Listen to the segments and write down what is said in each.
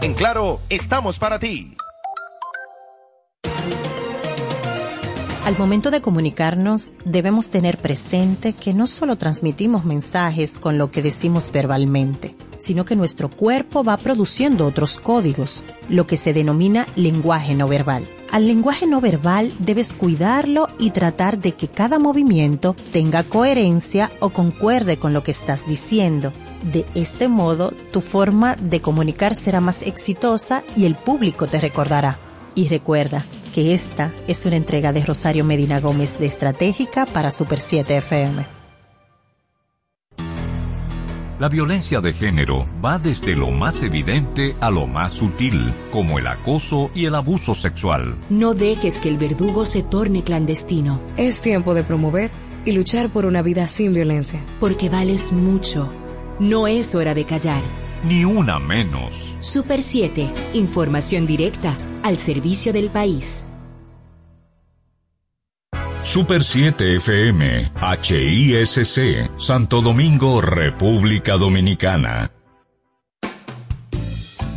En Claro, estamos para ti. Al momento de comunicarnos, debemos tener presente que no solo transmitimos mensajes con lo que decimos verbalmente, sino que nuestro cuerpo va produciendo otros códigos, lo que se denomina lenguaje no verbal. Al lenguaje no verbal debes cuidarlo y tratar de que cada movimiento tenga coherencia o concuerde con lo que estás diciendo. De este modo, tu forma de comunicar será más exitosa y el público te recordará. Y recuerda que esta es una entrega de Rosario Medina Gómez de Estratégica para Super 7 FM. La violencia de género va desde lo más evidente a lo más sutil, como el acoso y el abuso sexual. No dejes que el verdugo se torne clandestino. Es tiempo de promover y luchar por una vida sin violencia. Porque vales mucho. No es hora de callar. Ni una menos. Super 7, información directa al servicio del país. Super 7 FM, HISC, Santo Domingo, República Dominicana.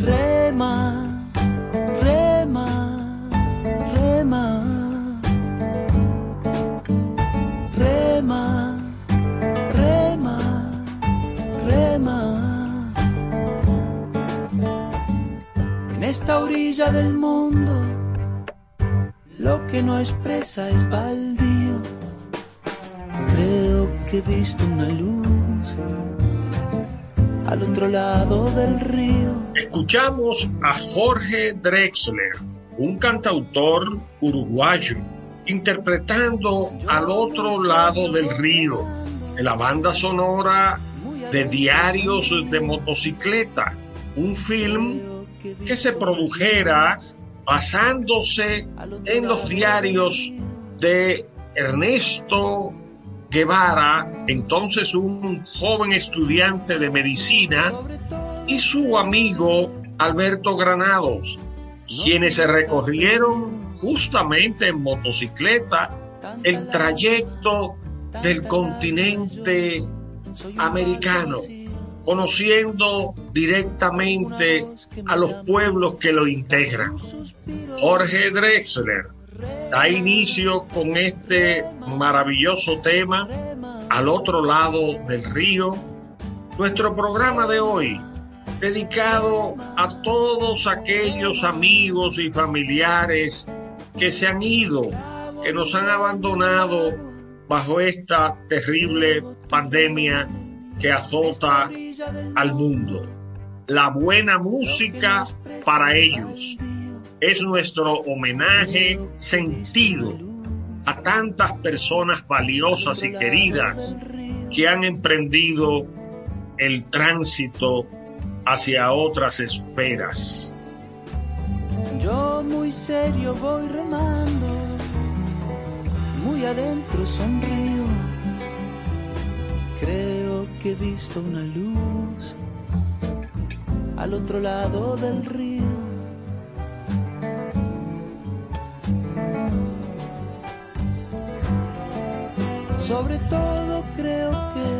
Rema, rema, rema. Rema, rema, rema. En esta orilla del mundo, lo que no expresa es baldío. Creo que he visto una luz al otro lado del río. Escuchamos a Jorge Drexler, un cantautor uruguayo, interpretando al otro lado del río, en la banda sonora de Diarios de Motocicleta, un film que se produjera basándose en los diarios de Ernesto Guevara, entonces un joven estudiante de medicina, y su amigo Alberto Granados, quienes se recorrieron justamente en motocicleta el trayecto del continente americano, conociendo directamente a los pueblos que lo integran. Jorge Drexler da inicio con este maravilloso tema al otro lado del río. Nuestro programa de hoy dedicado a todos aquellos amigos y familiares que se han ido, que nos han abandonado bajo esta terrible pandemia que azota al mundo. La buena música para ellos es nuestro homenaje sentido a tantas personas valiosas y queridas que han emprendido el tránsito hacia otras esferas. Yo muy serio voy remando y adentro sonrío. Creo que he visto una luz al otro lado del río. Sobre todo creo que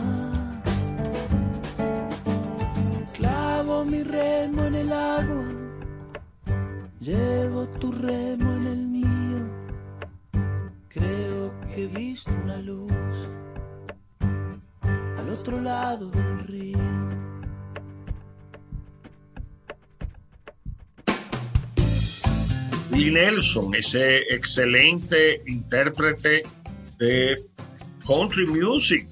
Llevo tu remo en el mío. Creo que he visto una luz al otro lado del río. Willie Nelson, ese excelente intérprete de country music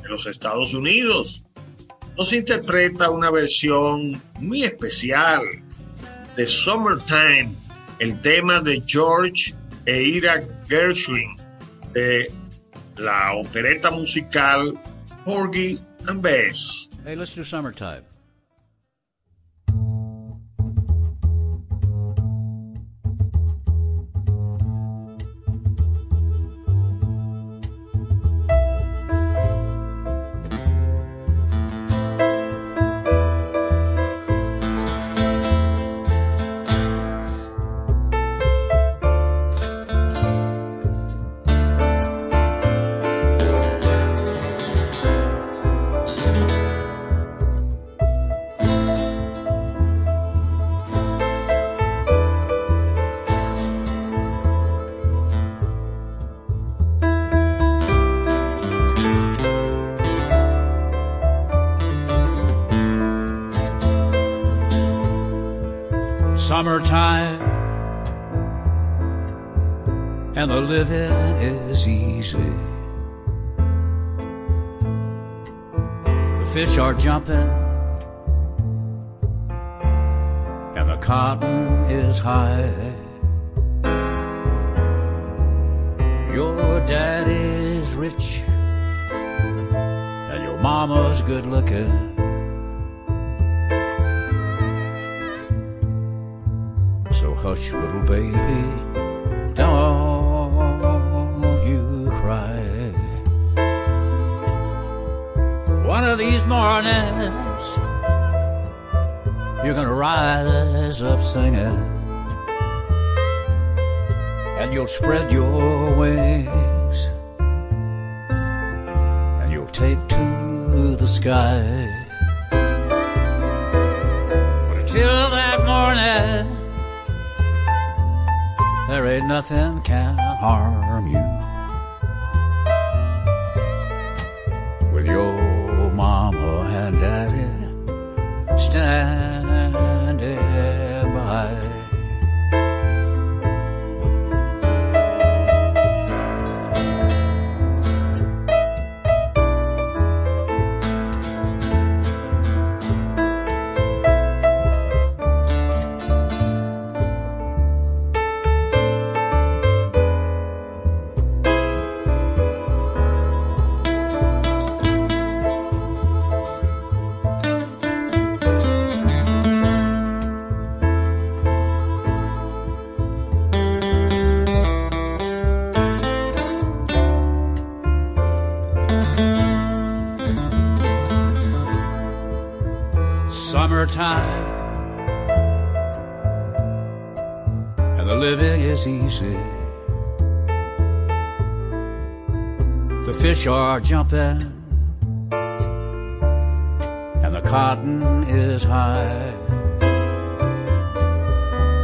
de los Estados Unidos, nos interpreta una versión muy especial de Summertime, el tema de George e Ira Gershwin de la opereta musical Porgy and Bess. Hey, let's do Summertime. Mama's good looking. So hush, little baby, don't you cry. One of these mornings, you're gonna rise up singing, and you'll spread your wings, the sky. But until that morning, there ain't nothing can harm you. With your mama and daddy standing are jumping and the cotton is high.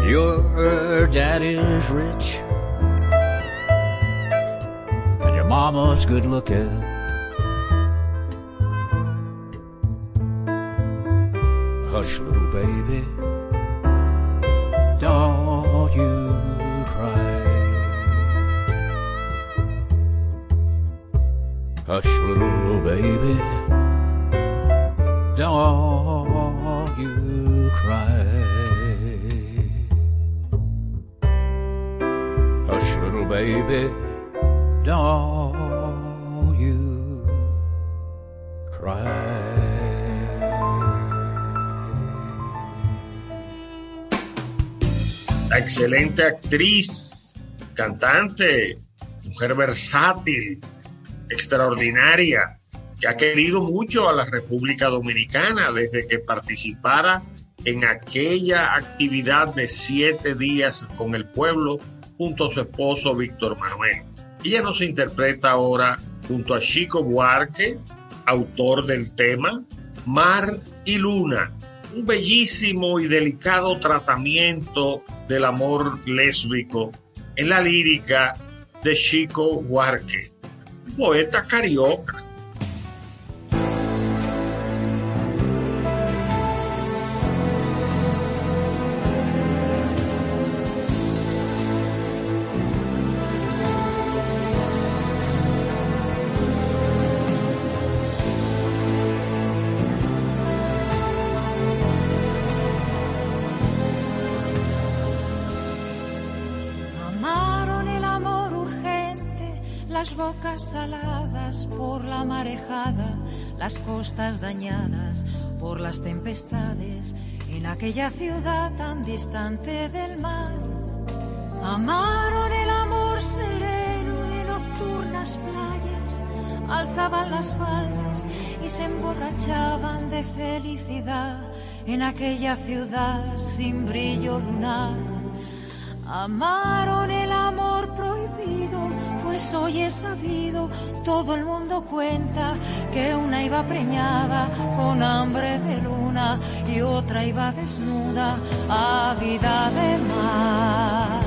Your daddy's rich and your mama's good looking. Actriz, cantante, mujer versátil, extraordinaria, que ha querido mucho a la República Dominicana desde que participara en aquella actividad de siete días con el pueblo junto a su esposo Víctor Manuel. Ella nos interpreta ahora junto a Chico Buarque, autor del tema Mar y Luna, un bellísimo y delicado tratamiento del amor lésbico en la lírica de Chico Buarque, poeta carioca. Las costas dañadas por las tempestades, en aquella ciudad tan distante del mar. Amaron el amor sereno de nocturnas playas, alzaban las faldas y se emborrachaban de felicidad en aquella ciudad sin brillo lunar. Amaron el amor prohibido, pues hoy he sabido, todo el mundo cuenta que una iba preñada con hambre de luna y otra iba desnuda, ávida de mar.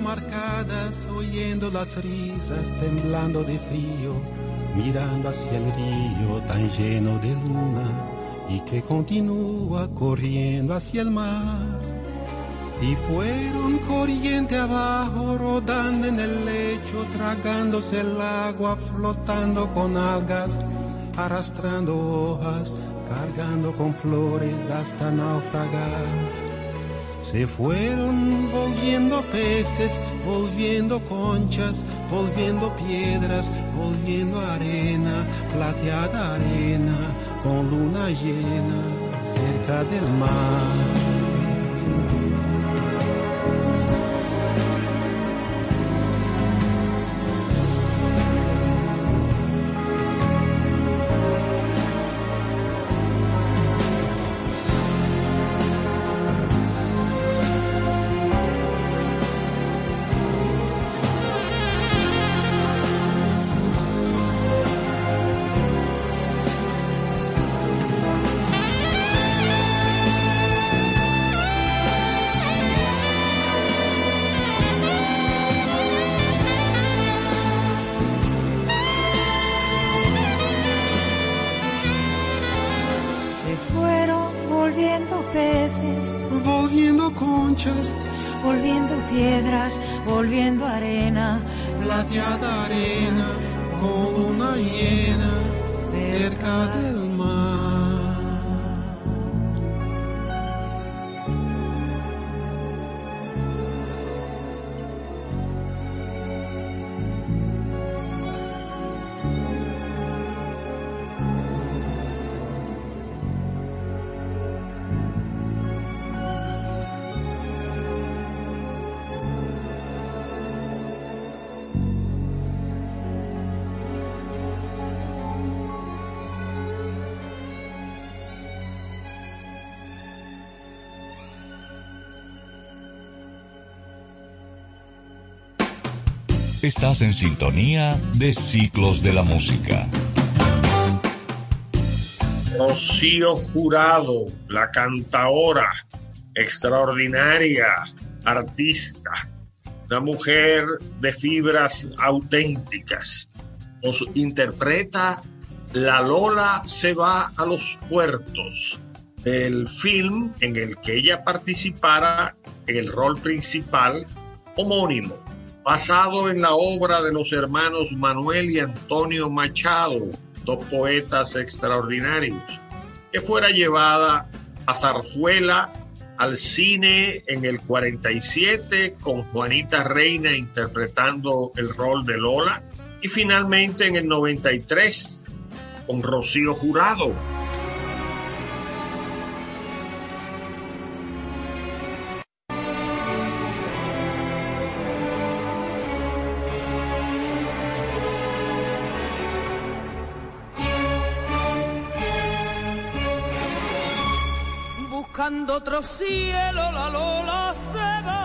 Marcadas, oyendo las risas, temblando de frío, mirando hacia el río tan lleno de luna y que continúa corriendo hacia el mar. Y fueron corriente abajo, rodando en el lecho, tragándose el agua, flotando con algas, arrastrando hojas, cargando con flores hasta naufragar. Se fueron volviendo peces, volviendo conchas, volviendo piedras, volviendo arena, plateada arena, con luna llena cerca del mar. Estás en sintonía de Ciclos de la Música. Rocío Jurado, la cantaora, extraordinaria, artista, una mujer de fibras auténticas. Nos interpreta La Lola se va a los puertos, el film en el que ella participara en el rol principal homónimo, basado en la obra de los hermanos Manuel y Antonio Machado, dos poetas extraordinarios, que fuera llevada a Zarzuela al cine en el 47 con Juanita Reina interpretando el rol de Lola y finalmente en el 93 con Rocío Jurado. Otro cielo, la Lola se va.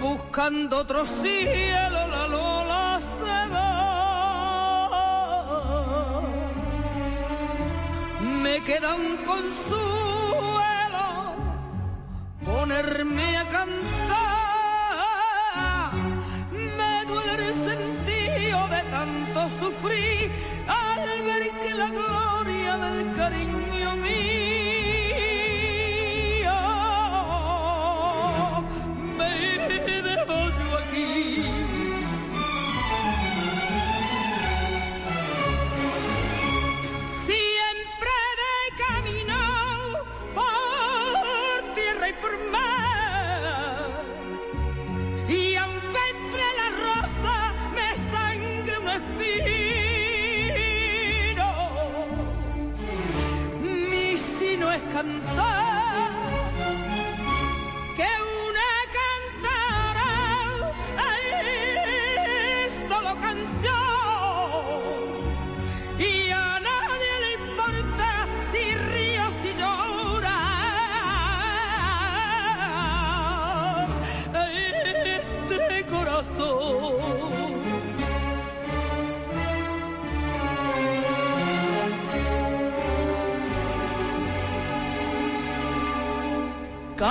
Buscando otro cielo, la Lola se va. Me queda un consuelo ponerme Me duele el sentido de tanto sufrir al ver que la gloria del cariño mío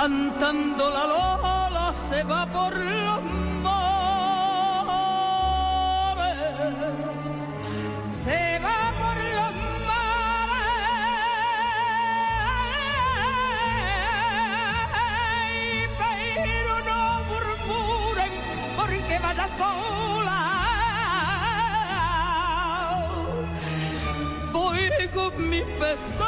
Cantando la lola se va por los mares se va por los mares, pero no murmuren porque vaya sola. Voy con mis pesares.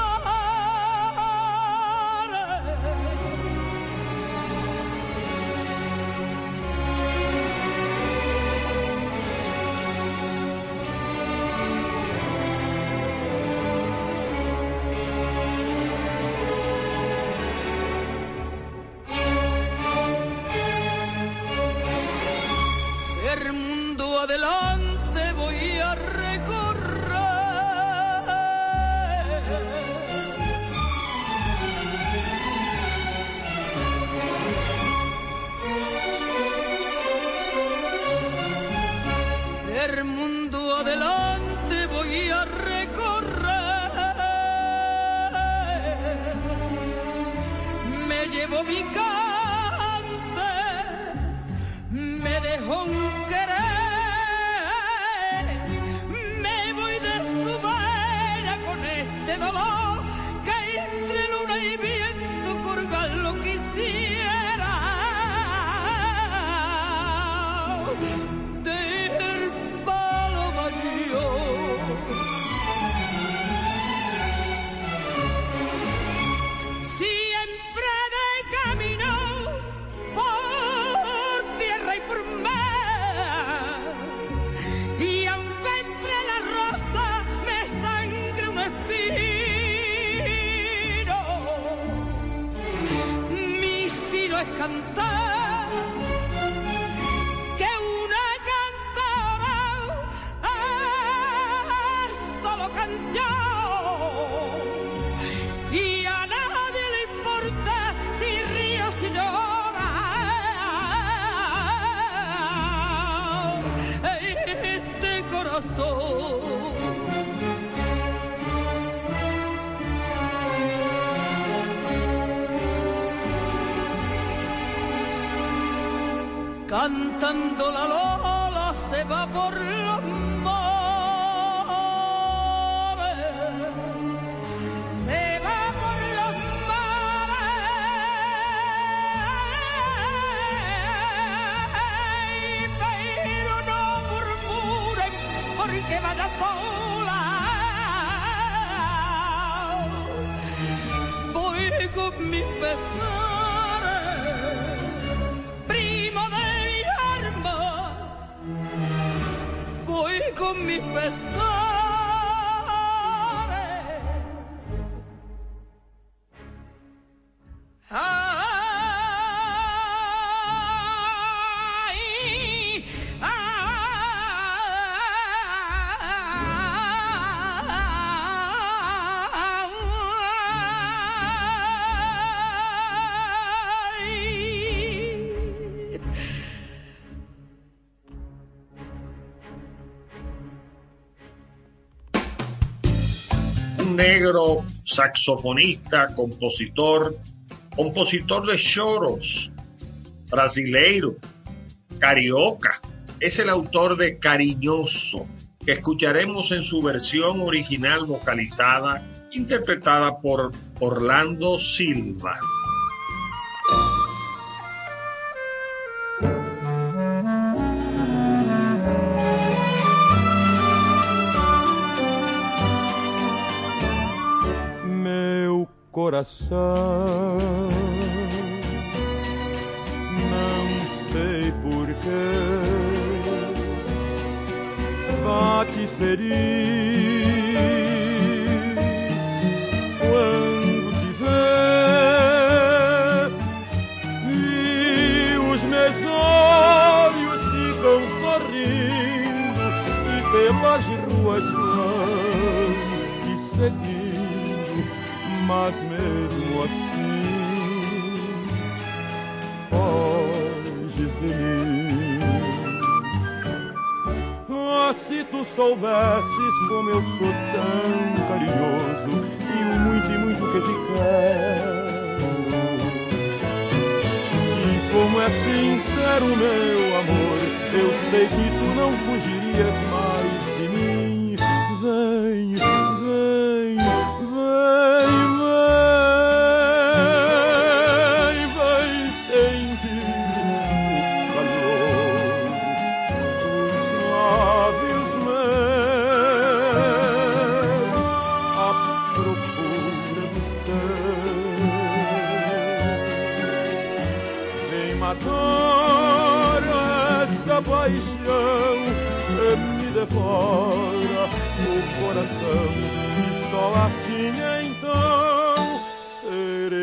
saxofonista, compositor, compositor de choros, brasileiro, carioca. Es el autor de Cariñoso, que escucharemos en su versión original vocalizada, interpretada por Orlando Silva. coração. Não sei porquê, vá te ferir. soubesses como eu sou tão carinhoso e o muito e muito que te quero. E como é sincero meu amor, eu sei que tu não fugirias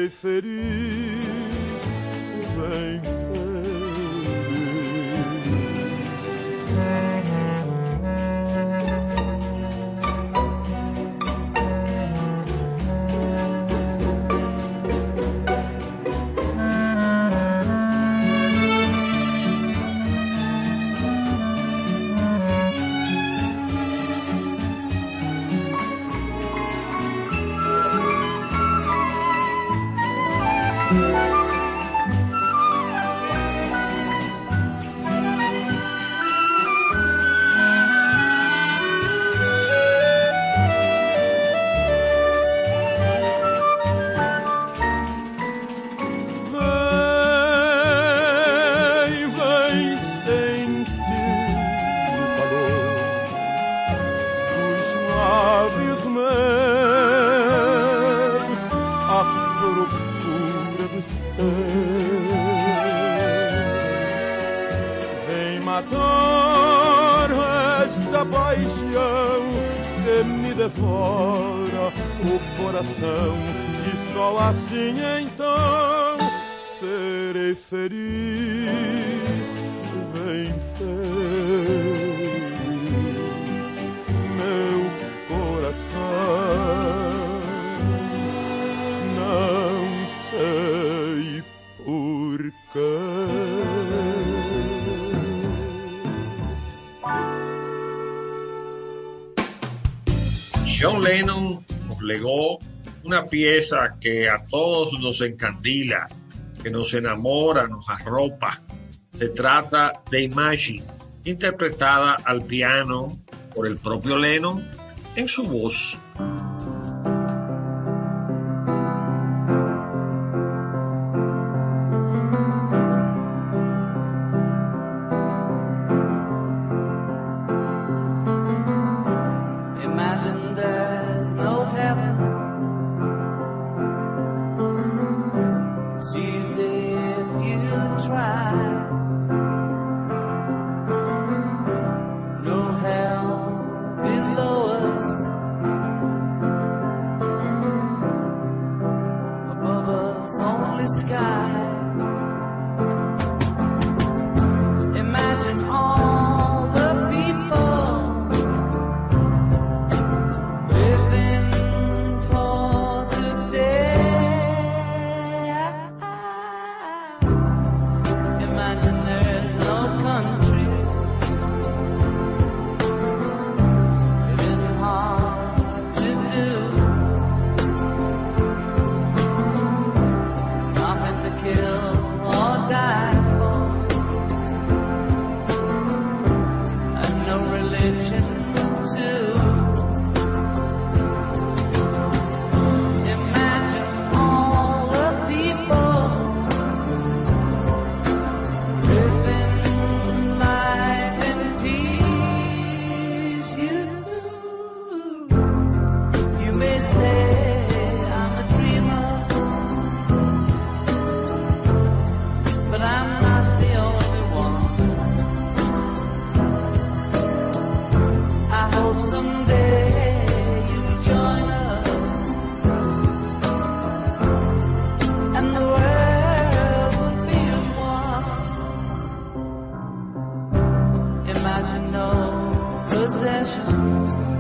serei feliz. pieza que a todos nos encandila, que nos enamora, nos arropa. Se trata de Imagine, interpretada al piano por el propio Lennon en su voz. precious.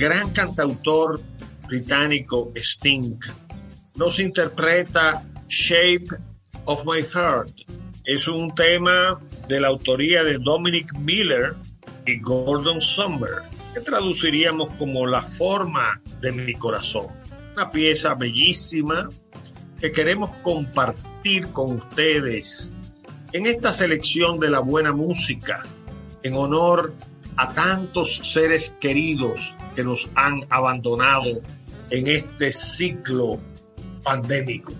gran cantautor británico Sting nos interpreta Shape of My Heart. Es un tema de la autoría de Dominic Miller y Gordon Sumner, que traduciríamos como La forma de mi corazón. Una pieza bellísima que queremos compartir con ustedes en esta selección de la buena música en honor a a tantos seres queridos que nos han abandonado en este ciclo pandémico.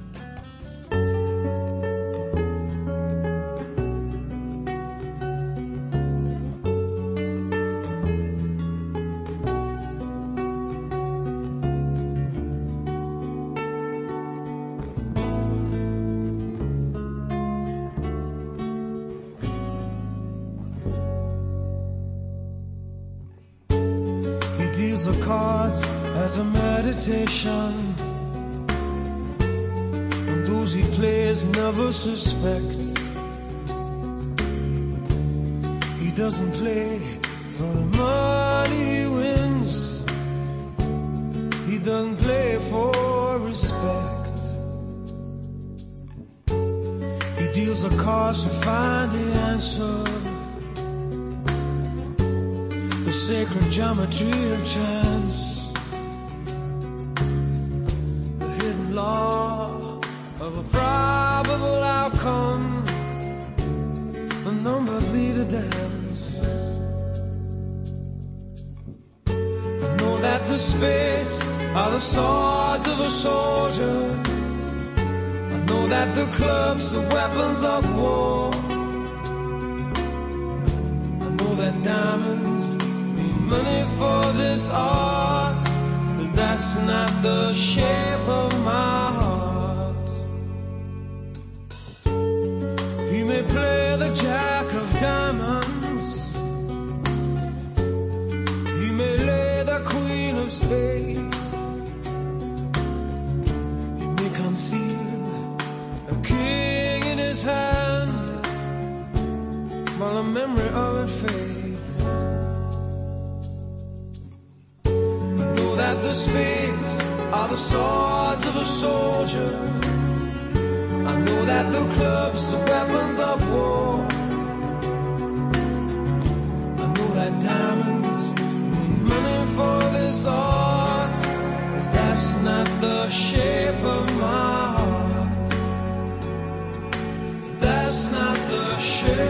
The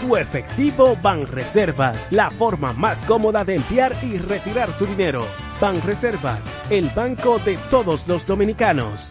Tu efectivo Banreservas, la forma más cómoda de enviar y retirar tu dinero. Banreservas, el banco de todos los dominicanos.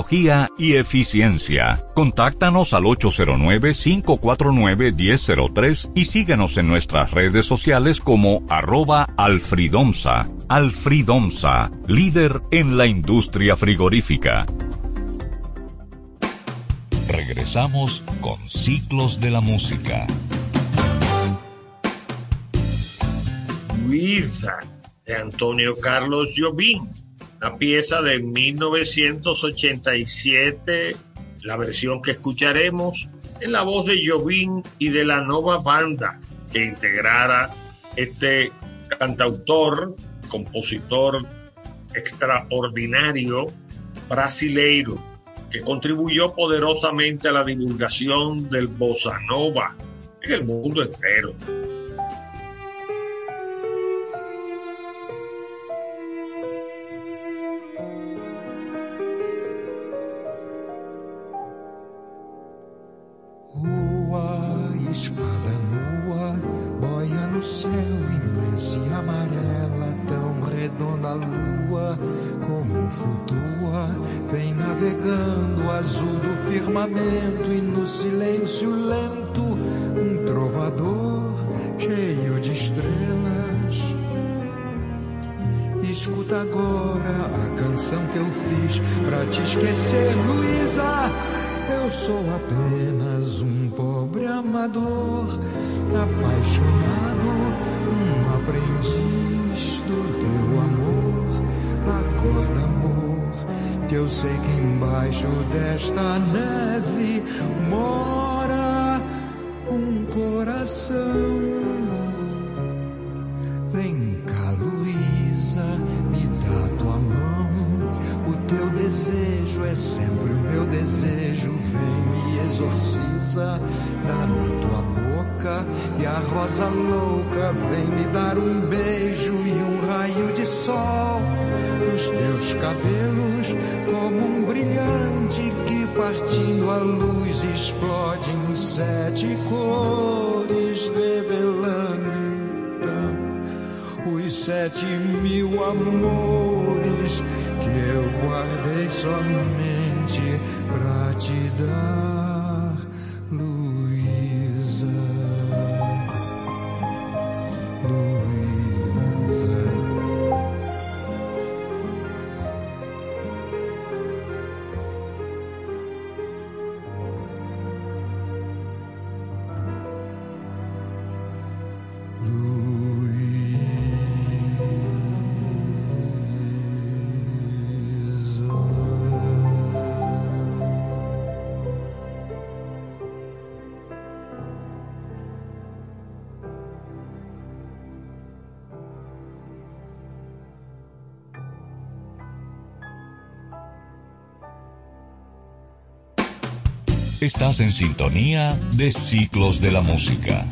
y eficiencia. Contáctanos al 809-549-1003 y síguenos en nuestras redes sociales como arroba alfridomsa. Alfridomsa, líder en la industria frigorífica. Regresamos con Ciclos de la Música. Luisa de Antonio Carlos Jobim, una pieza de 1987 La versión que escucharemos en la voz de Jovín y de la Nova Banda, que integrara este cantautor, compositor extraordinario brasileiro que contribuyó poderosamente a la divulgación del bossa nova en el mundo entero. sou apenas um pobre amador, apaixonado, um aprendiz do teu amor. Acorda, amor, que eu sei que embaixo desta neve mora. rosa da tua boca e a rosa louca vem me dar um beijo e um raio de sol. Nos teus cabelos como um brilhante que partindo a luz explode em sete cores revelando então, os sete mil amores que eu guardei somente pra te dar. Estás en sintonía de Ciclos de la Música.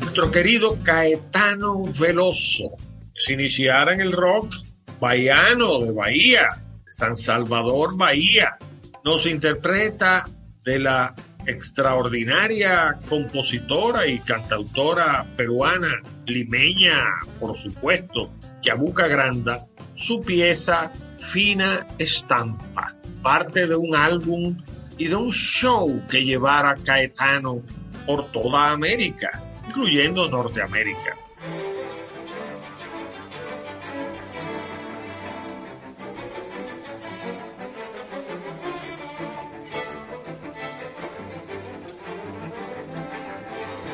Nuestro querido Caetano Veloso se iniciara en el rock bahiano de Bahía, San Salvador, Bahía. Nos interpreta de la extraordinaria compositora y cantautora peruana, limeña, por supuesto, Yabuca Granda, su pieza Fina Estampa parte de un álbum y de un show que llevara Caetano por toda América, incluyendo Norteamérica.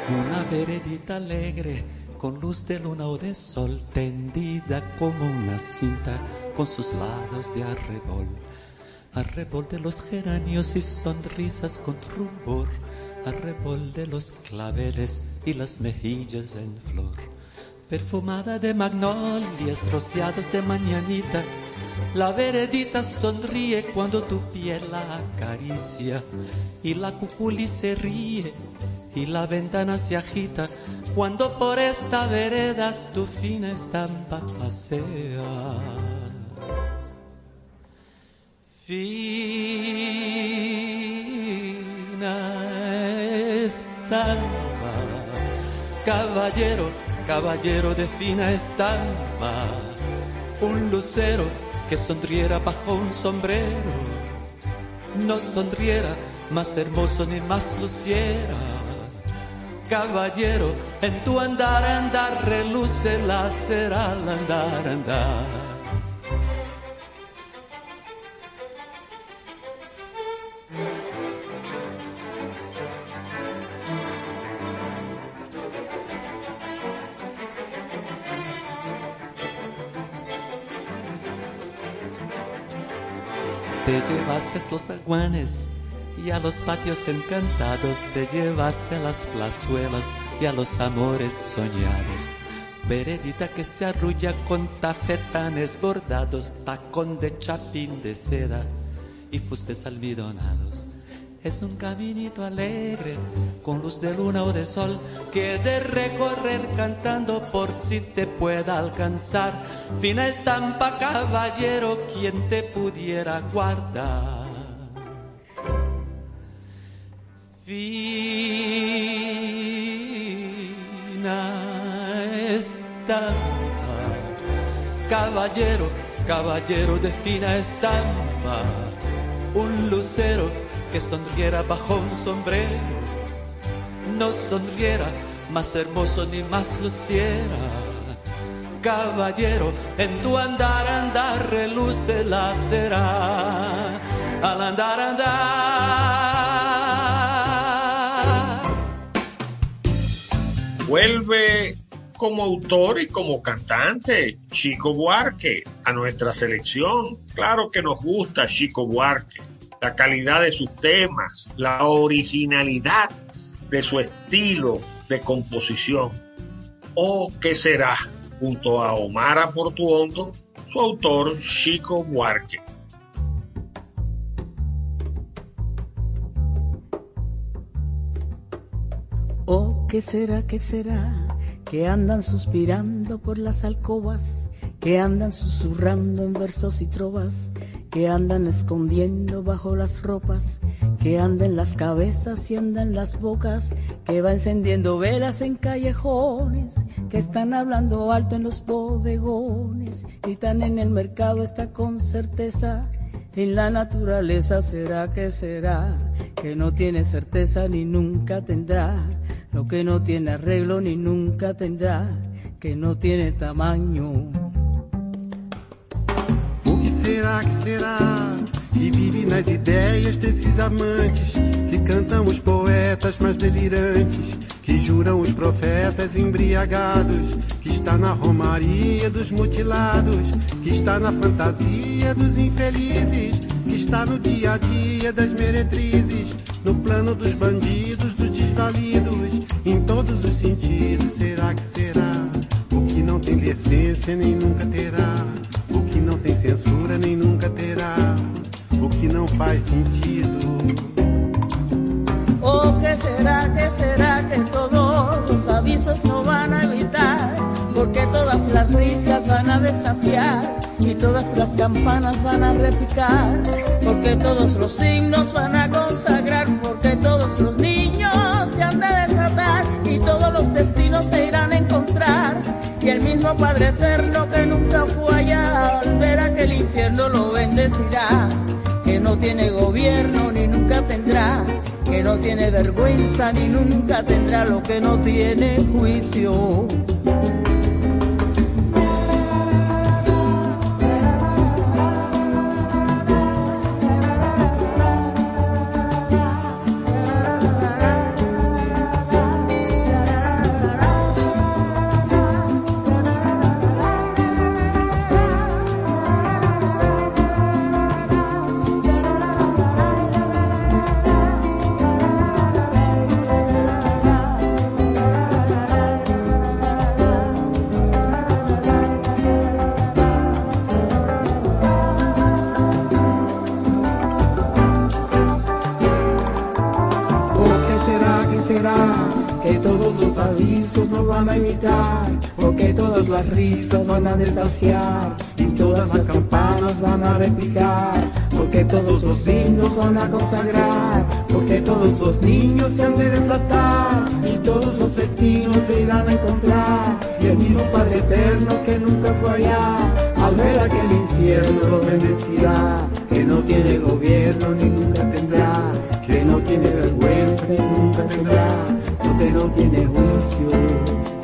Una veredita alegre con luz de luna o de sol tendida como una cinta con sus lados de arrebol arrebol de los geranios y sonrisas con rumor, arrebol de los claveles y las mejillas en flor, perfumada de magnolias rociadas de mañanita, la veredita sonríe cuando tu piel la acaricia. Y la cuculi se ríe y la ventana se agita. Cuando por esta vereda tu fina estampa pasea. Fina estampa, caballero, caballero de fina estampa, un lucero que sonriera bajo un sombrero, no sonriera más hermoso ni más luciera. Caballero, en tu andar, andar, reluce la cera al andar, andar. Llevaste los aguanes y a los patios encantados, te llevaste a las plazuelas y a los amores soñados. Veredita que se arrulla con tafetanes bordados, tacón de chapín de seda y fustes almidonados. Es un caminito alegre, con luz de luna o de sol, que de recorrer cantando por si te pueda alcanzar. Fina estampa, caballero, quien te pudiera guardar. Fina estampa, caballero, caballero de fina estampa, un lucero que sonriera bajo un sombrero, no sonriera más hermoso ni más luciera. Caballero, en tu andar, andar, reluce la cera. Al andar, andar. Vuelve como autor y como cantante Chico Buarque a nuestra selección. Claro que nos gusta Chico Buarque la calidad de sus temas, la originalidad de su estilo de composición. ¿O qué será? Junto a Omar Portuondo, su autor Chico Buarque. ¿O qué será, qué será? Que andan suspirando por las alcobas, que andan susurrando en versos y trovas que andan escondiendo bajo las ropas, que andan las cabezas y andan las bocas, que va encendiendo velas en callejones, que están hablando alto en los bodegones, están en el mercado está con certeza. En la naturaleza será que será, que no tiene certeza ni nunca tendrá, lo que no tiene arreglo ni nunca tendrá, que no tiene tamaño será que será que vive nas ideias desses amantes que cantam os poetas mais delirantes, que juram os profetas embriagados, que está na romaria dos mutilados, que está na fantasia dos infelizes, que está no dia a dia das meretrizes, no plano dos bandidos, dos desvalidos, em todos os sentidos. Será que será o que não tem decência nem nunca terá? O que não tem censura nem nunca terá. O que não faz sentido. ¿O qué será, qué será que todos los avisos no van a evitar? Porque todas las risas van a desafiar y todas las campanas van a repicar. Porque todos los signos van a consagrar, porque todos los niños se han de desatar y todos los destinos se irán a encontrar. Y el mismo Padre Eterno que nunca fue aquel infierno lo bendecirá. Que no tiene gobierno ni nunca tendrá, que no tiene vergüenza ni nunca tendrá lo que no tiene juicio. Las risas van a desafiar y todas las campanas van a replicar, porque todos los himnos van a consagrar, porque todos los niños se han de desatar y todos los destinos se irán a encontrar y el mismo Padre Eterno que nunca fue allá, al ver aquel infierno lo bendecirá, que no tiene gobierno ni nunca tendrá, que no tiene vergüenza y nunca tendrá, porque no tiene juicio.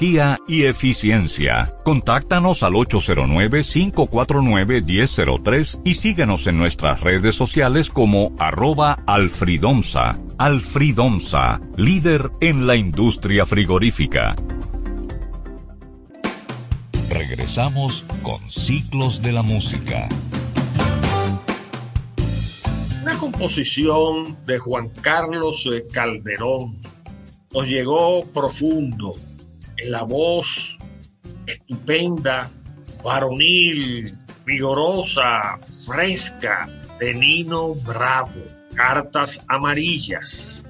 y eficiencia. Contáctanos al 809-549-1003 y síguenos en nuestras redes sociales como arroba alfridomsa. Alfridomsa, líder en la industria frigorífica. Regresamos con Ciclos de la Música. Una composición de Juan Carlos Calderón nos llegó profundo la voz estupenda, varonil, vigorosa, fresca de Nino Bravo, Cartas Amarillas.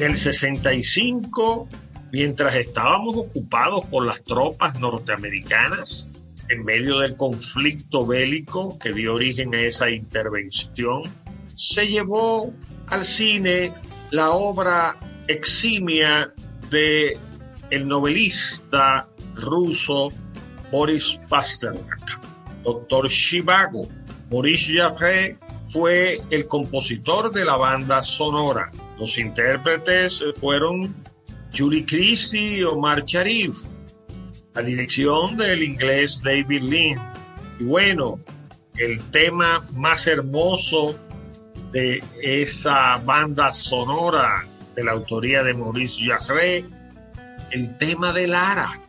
En el 65, mientras estábamos ocupados por las tropas norteamericanas, en medio del conflicto bélico que dio origen a esa intervención, se llevó al cine la obra eximia de el novelista ruso Boris Pasternak, Doctor Shivago. Boris Jarre fue el compositor de la banda sonora. Los intérpretes fueron Julie Christie y Omar Sharif. La dirección del inglés David Lynn. Y bueno, el tema más hermoso de esa banda sonora de la autoría de Maurice Jarre, el tema de Lara.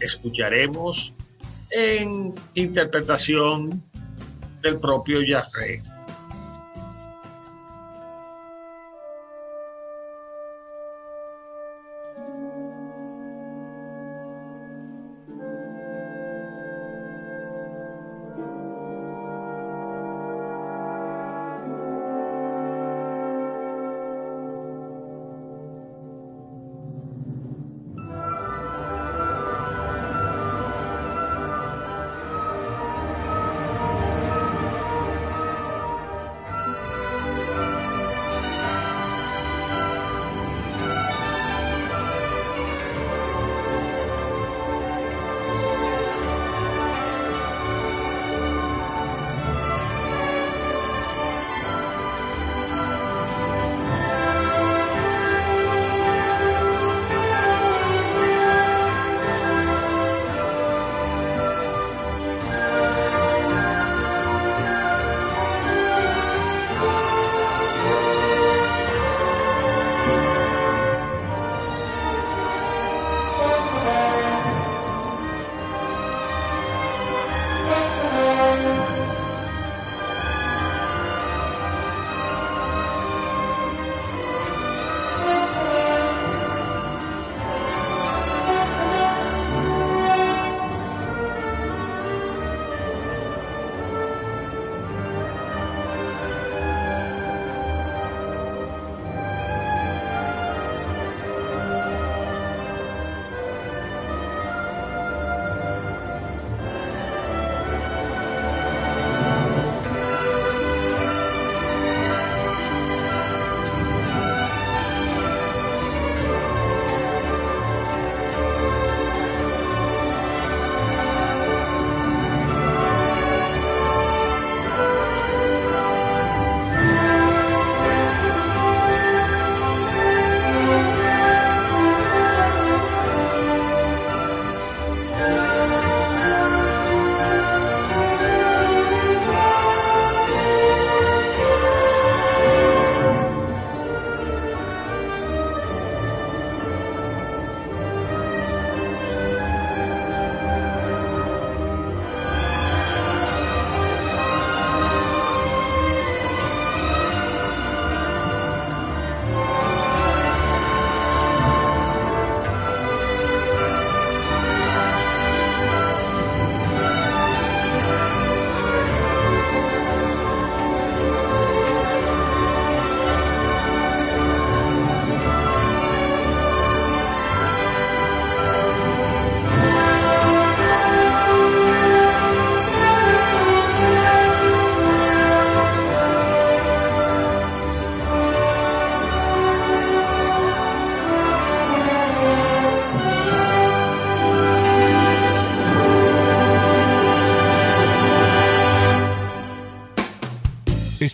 Escucharemos en interpretación del propio Jarre.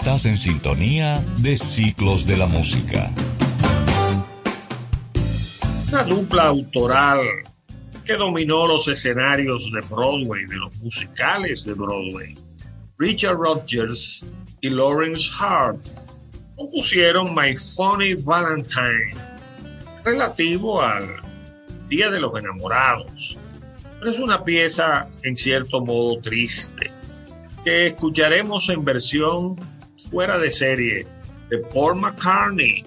En sintonía de Ciclos de la Música. Una dupla autoral que dominó los escenarios de Broadway, de los musicales de Broadway. Richard Rodgers y Lawrence Hart compusieron My Funny Valentine, relativo al Día de los Enamorados. Es una pieza en cierto modo triste, que escucharemos en versión fuera de serie de Paul McCartney.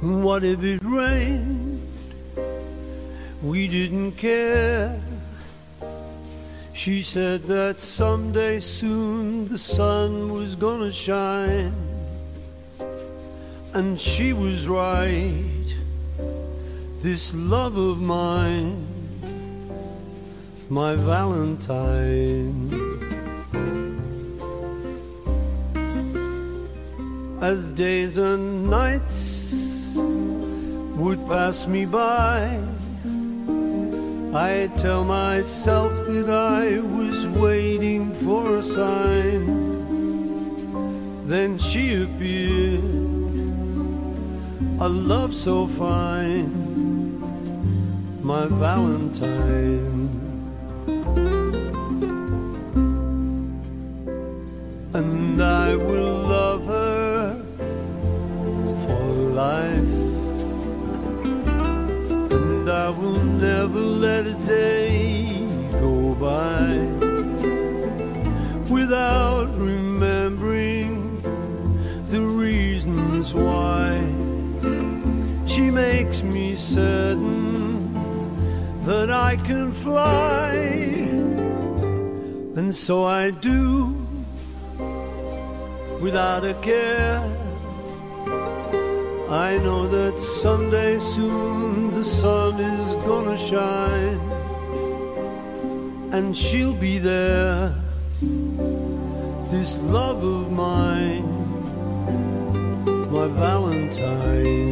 What if it rained? we didn't care. She said that someday soon the sun was gonna shine. And she was right. This love of mine, my Valentine. As days and nights would pass me by, I tell myself that I was waiting for a sign. Then she appeared, a love so fine, my Valentine. And I will love her for life. And I will never let a day go by without remembering the reasons why makes me certain that I can fly. And so I do without a care. I know that someday soon the sun is gonna shine and she'll be there. This love of mine, my Valentine.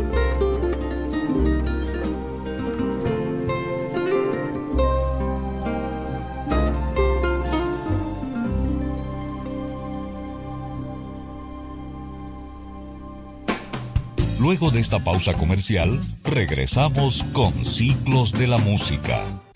Luego de esta pausa comercial, regresamos con Ciclos de la Música.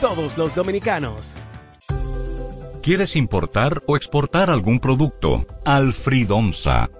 todos los dominicanos. ¿Quieres importar o exportar algún producto? Alfridomsa,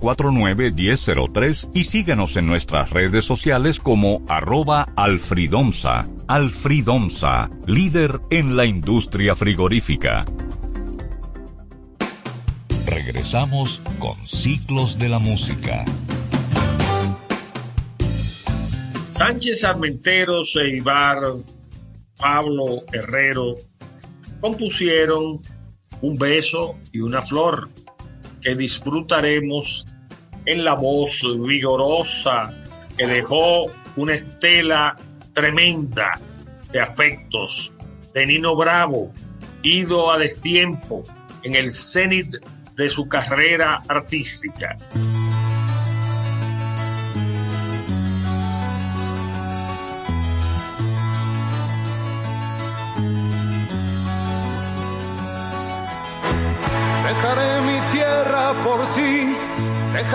809-549-1003 y síguenos en nuestras redes sociales como arroba alfridomsa. Alfridomsa, líder en la industria frigorífica. Regresamos con Ciclos de la Música. Sánchez Armenteros e Ibar, Pablo Herrero compusieron un beso y una flor que disfrutaremos en la voz vigorosa que dejó una estela tremenda de afectos de Nino Bravo, ido a destiempo en el cenit de su carrera artística.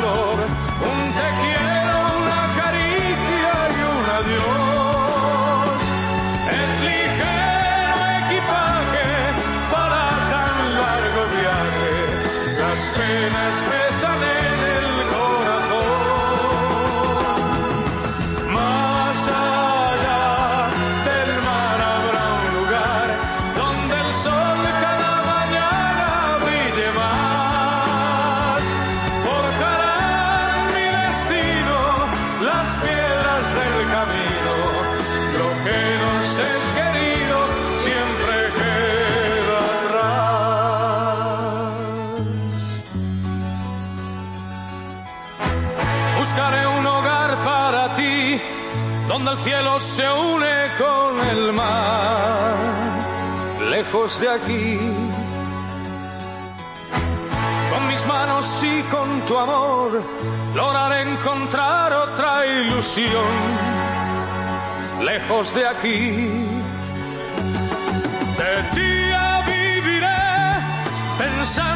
un te quiero, una caricia y un adiós. Es ligero equipaje para tan largo viaje, las penas Buscaré un hogar para ti, donde el cielo se une con el mar, lejos de aquí. Con mis manos y con tu amor, lograré encontrar otra ilusión, lejos de aquí. De día viviré pensando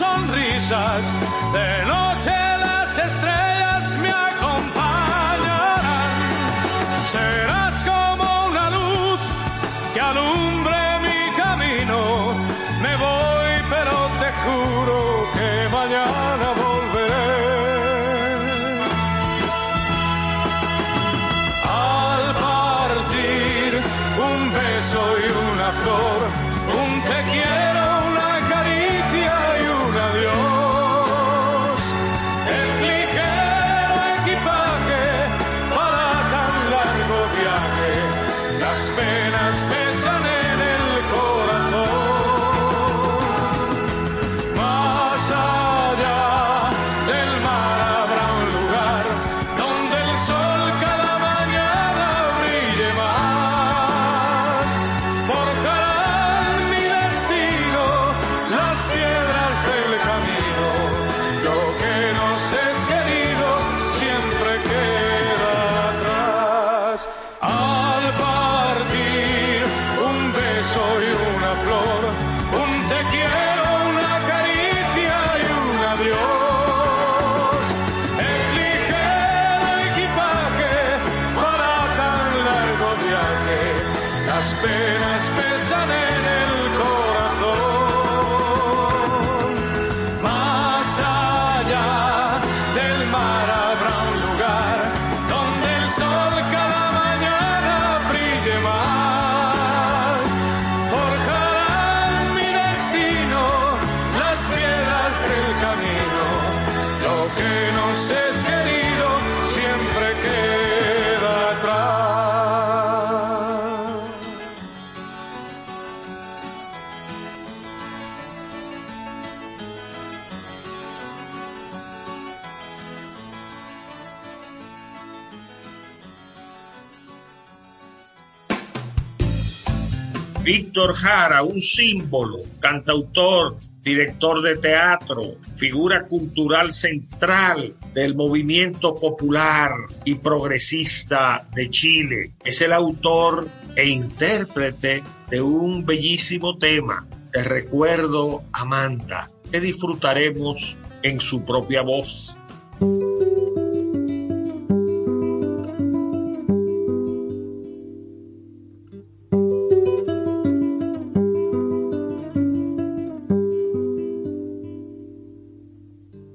sonrisas, de noche las estrellas me acompañarán. Serás como una luz que alumbre Jara, un símbolo, cantautor, director de teatro, figura cultural central del movimiento popular y progresista de Chile. Es el autor e intérprete de un bellísimo tema, Te recuerdo Amanda, que disfrutaremos en su propia voz.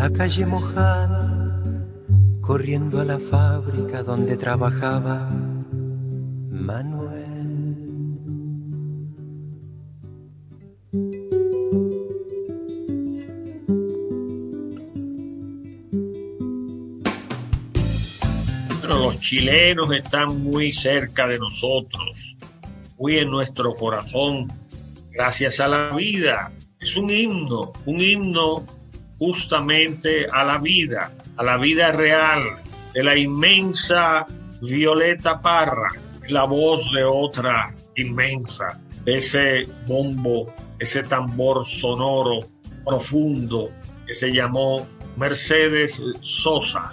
la calle mojada, corriendo a la fábrica donde trabajaba Manuel. Bueno, los chilenos están muy cerca de nosotros, muy en nuestro corazón, gracias a la vida. Es un himno, un himno justamente a la vida, a la vida real, de la inmensa Violeta Parra, la voz de otra inmensa, ese bombo, ese tambor sonoro profundo que se llamó Mercedes Sosa.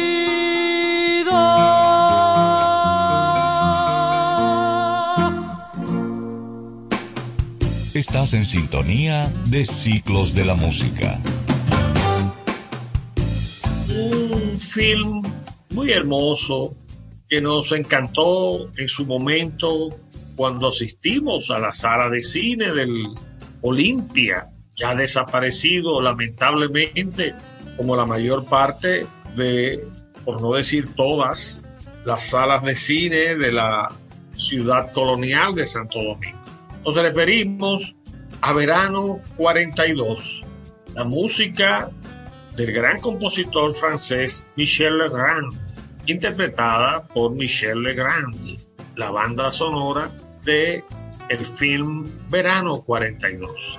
Estás en sintonía de Ciclos de la Música. Un film muy hermoso que nos encantó en su momento cuando asistimos a la sala de cine del Olimpia, ya desaparecido lamentablemente como la mayor parte de, por no decir todas, las salas de cine de la ciudad colonial de Santo Domingo. Nos referimos a Verano 42, la música del gran compositor francés Michel Legrand interpretada por Michel Legrand, la banda sonora de el film Verano 42.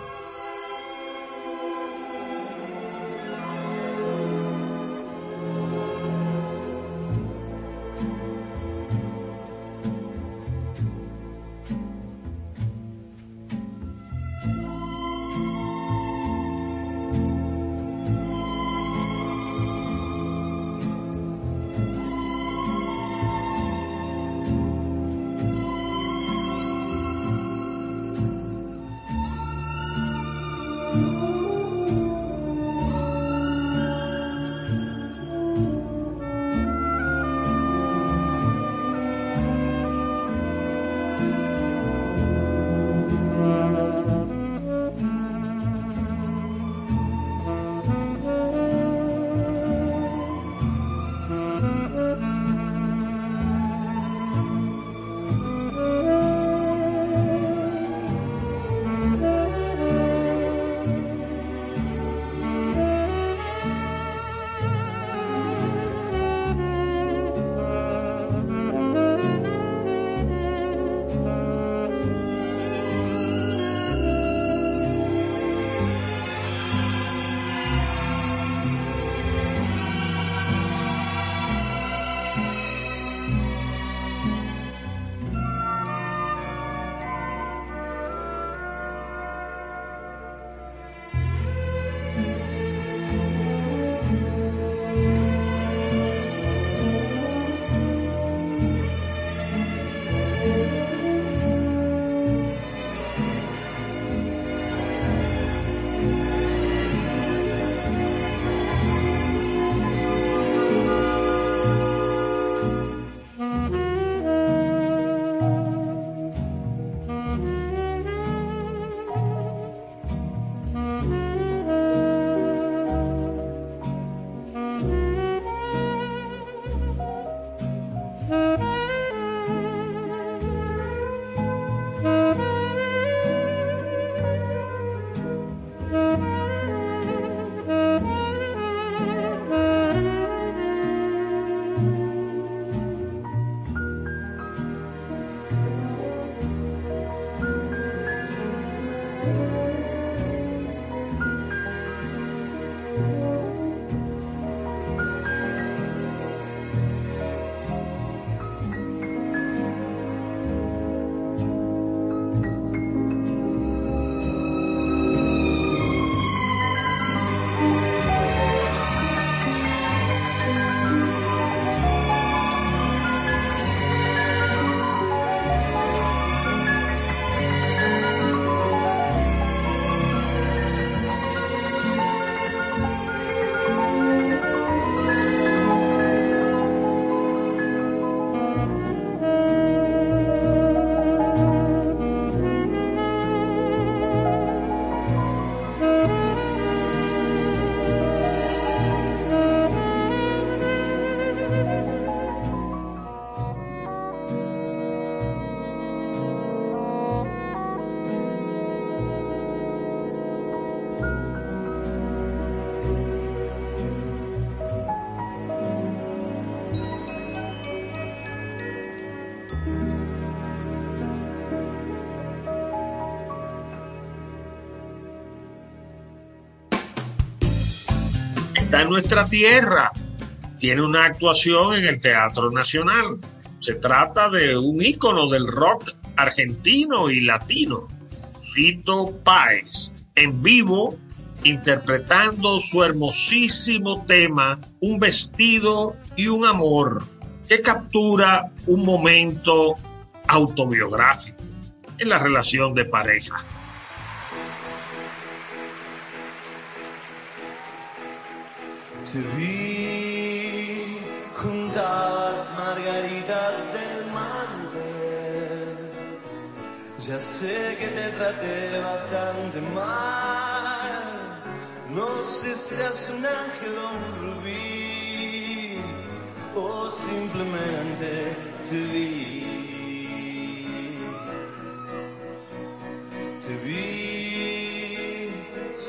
Está en nuestra tierra. Tiene una actuación en el Teatro Nacional. Se trata de un ícono del rock argentino y latino, Fito Páez, en vivo interpretando su hermosísimo tema Un vestido y un amor, que captura un momento autobiográfico en la relación de pareja. Te vi juntabas margaritas del mantel. Ya sé que te traté bastante mal. No sé si eres un ángel o un rubí. O simplemente te vi.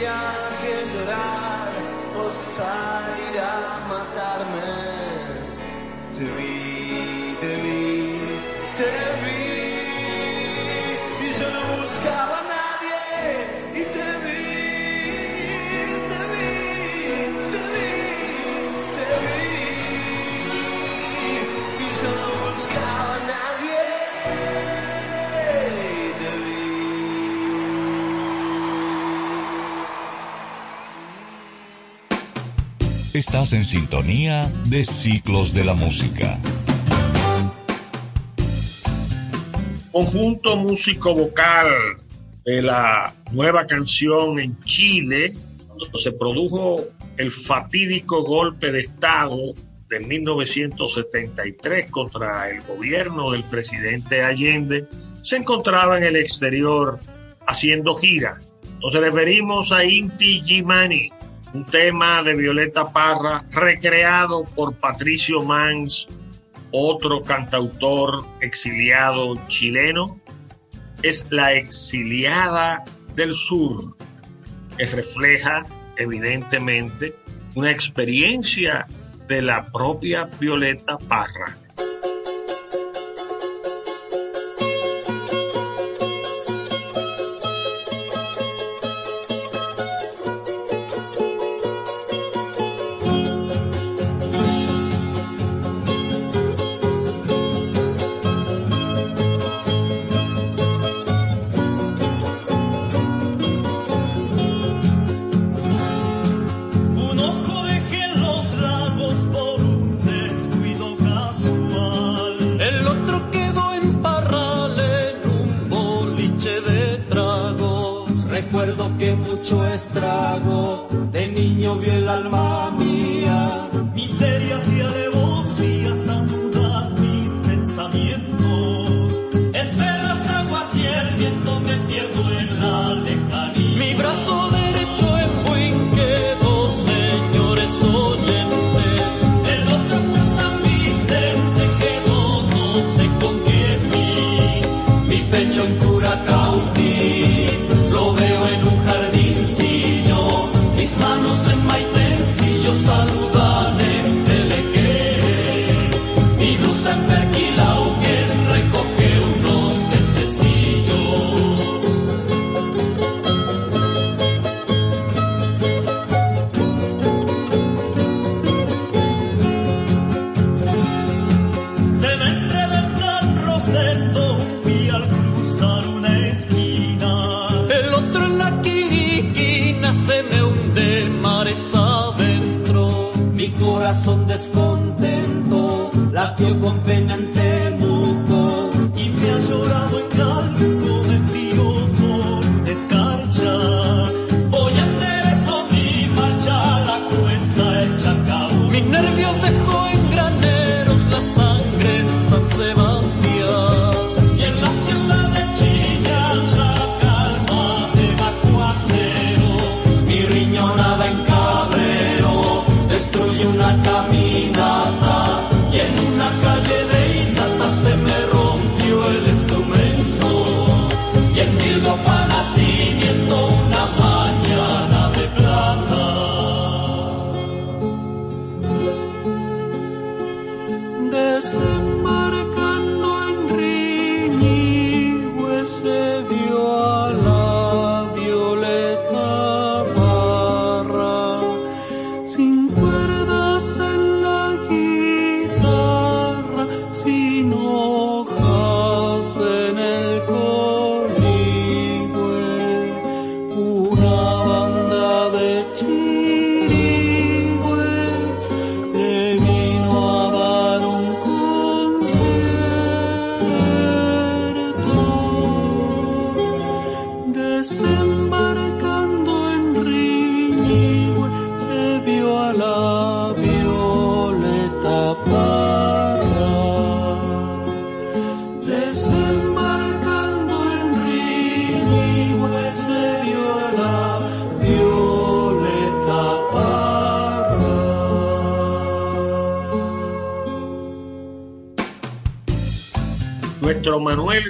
tendría que llorar o salir a matarme. Te vi, te vi, te vi y yo no buscaba Estás en sintonía de Ciclos de la Música. Conjunto músico vocal de la nueva canción en Chile, cuando se produjo el fatídico golpe de Estado de 1973 contra el gobierno del presidente Allende, se encontraba en el exterior haciendo gira. Nos referimos a Inti Gimani, un tema de Violeta Parra recreado por Patricio Mans, otro cantautor exiliado chileno. Es La exiliada del sur, que refleja evidentemente una experiencia de la propia Violeta Parra.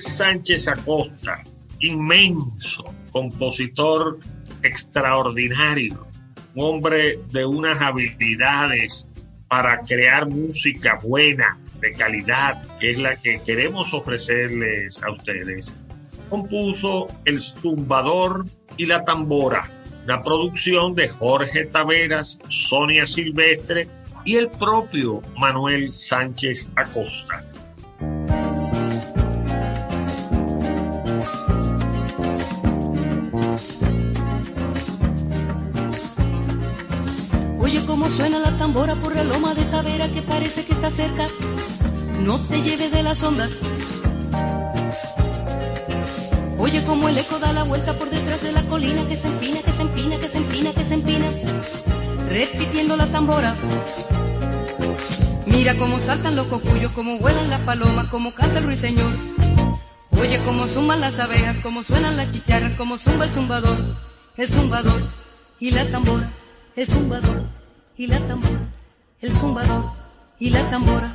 Sánchez Acosta, inmenso compositor extraordinario, un hombre de unas habilidades para crear música buena, de calidad, que es la que queremos ofrecerles a ustedes, compuso El Zumbador y la Tambora, la producción de Jorge Taveras, Sonia Silvestre y el propio Manuel Sánchez Acosta. Suena la tambora por la loma de Tavera que parece que está cerca. No te lleves de las ondas. Oye como el eco da la vuelta por detrás de la colina que se empina, que se empina, que se empina, que se empina. Repitiendo la tambora. Mira cómo saltan los cocuyos, cómo vuelan las palomas, cómo canta el ruiseñor. Oye cómo zumban las abejas, cómo suenan las chicharras, cómo zumba el zumbador, el zumbador y la tambora, el zumbador y la tambora, el zumbador y la tambora.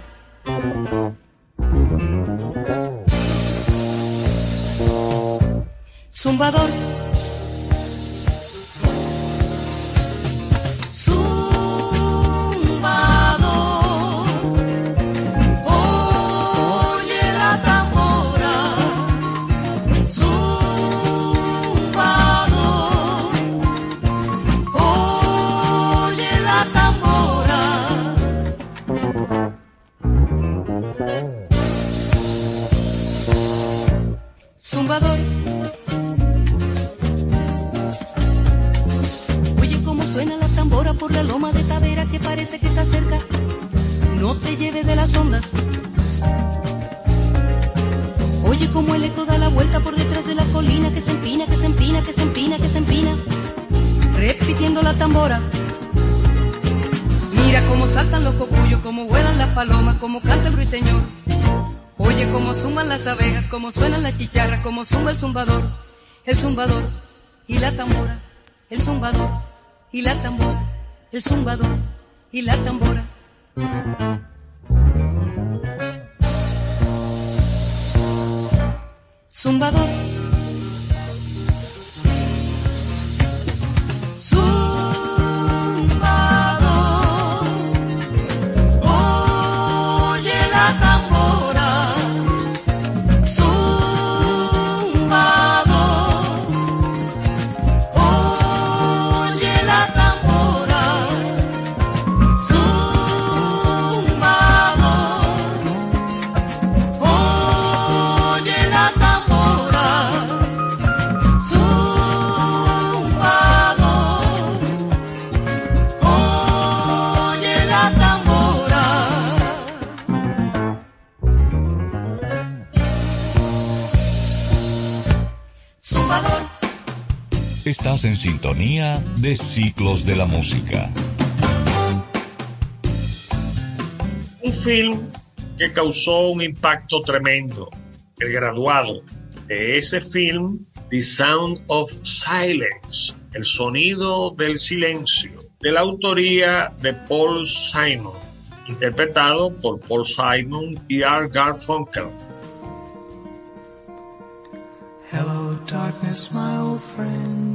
Zumbador parece que está cerca, no te lleves de las ondas. Oye como el eco da la vuelta por detrás de la colina que se empina, que se empina, que se empina, que se empina, repitiendo la tambora. Mira cómo saltan los cocuyos, cómo vuelan las palomas, cómo canta el ruiseñor. Oye cómo suman las abejas, cómo suenan las chicharras, cómo zumba el zumbador, el zumbador y la tambora, el zumbador y la tambora, el zumbador y la tambora. Zumbador. Estás en sintonía de Ciclos de la Música. Un film que causó un impacto tremendo. El graduado de ese film, The Sound of Silence, el sonido del silencio, de la autoría de Paul Simon, interpretado por Paul Simon y Art Garfunkel. Hello, darkness, my old friend.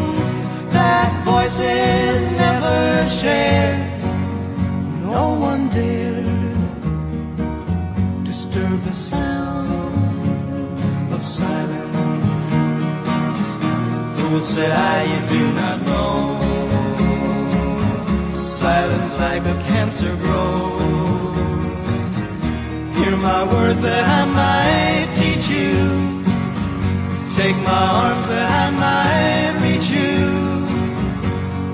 that voices never shared. No one dared disturb the sound of silence. Fools said I, you do not know. Silence like a cancer grows. Hear my words that I might teach you. Take my arms that I might reach you.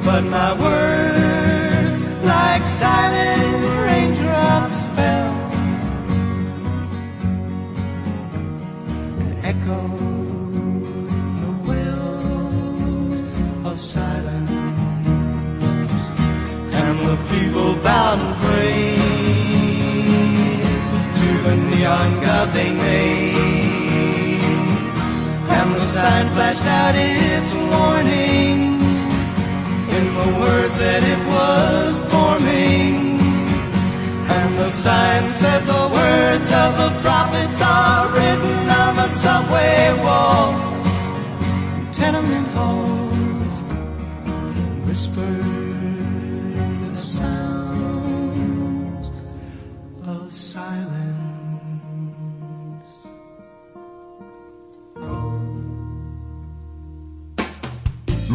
But my words, like silent raindrops, fell and echoed the wells of silence. And the people bowed and prayed to the neon god they made. And the sign flashed out its in words that it was forming. And the sign said the words of the prophets are written on the subway walls,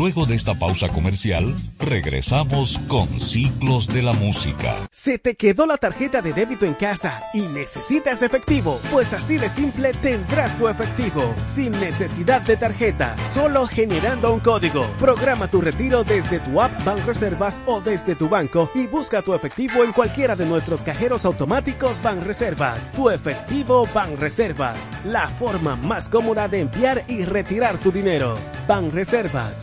Luego de esta pausa comercial, regresamos con Ciclos de la Música. ¿Se te quedó la tarjeta de débito en casa y necesitas efectivo? Pues así de simple tendrás tu efectivo, sin necesidad de tarjeta, solo generando un código. Programa tu retiro desde tu app Reservas o desde tu banco y busca tu efectivo en cualquiera de nuestros cajeros automáticos Reservas. Tu efectivo Reservas, la forma más cómoda de enviar y retirar tu dinero. Reservas,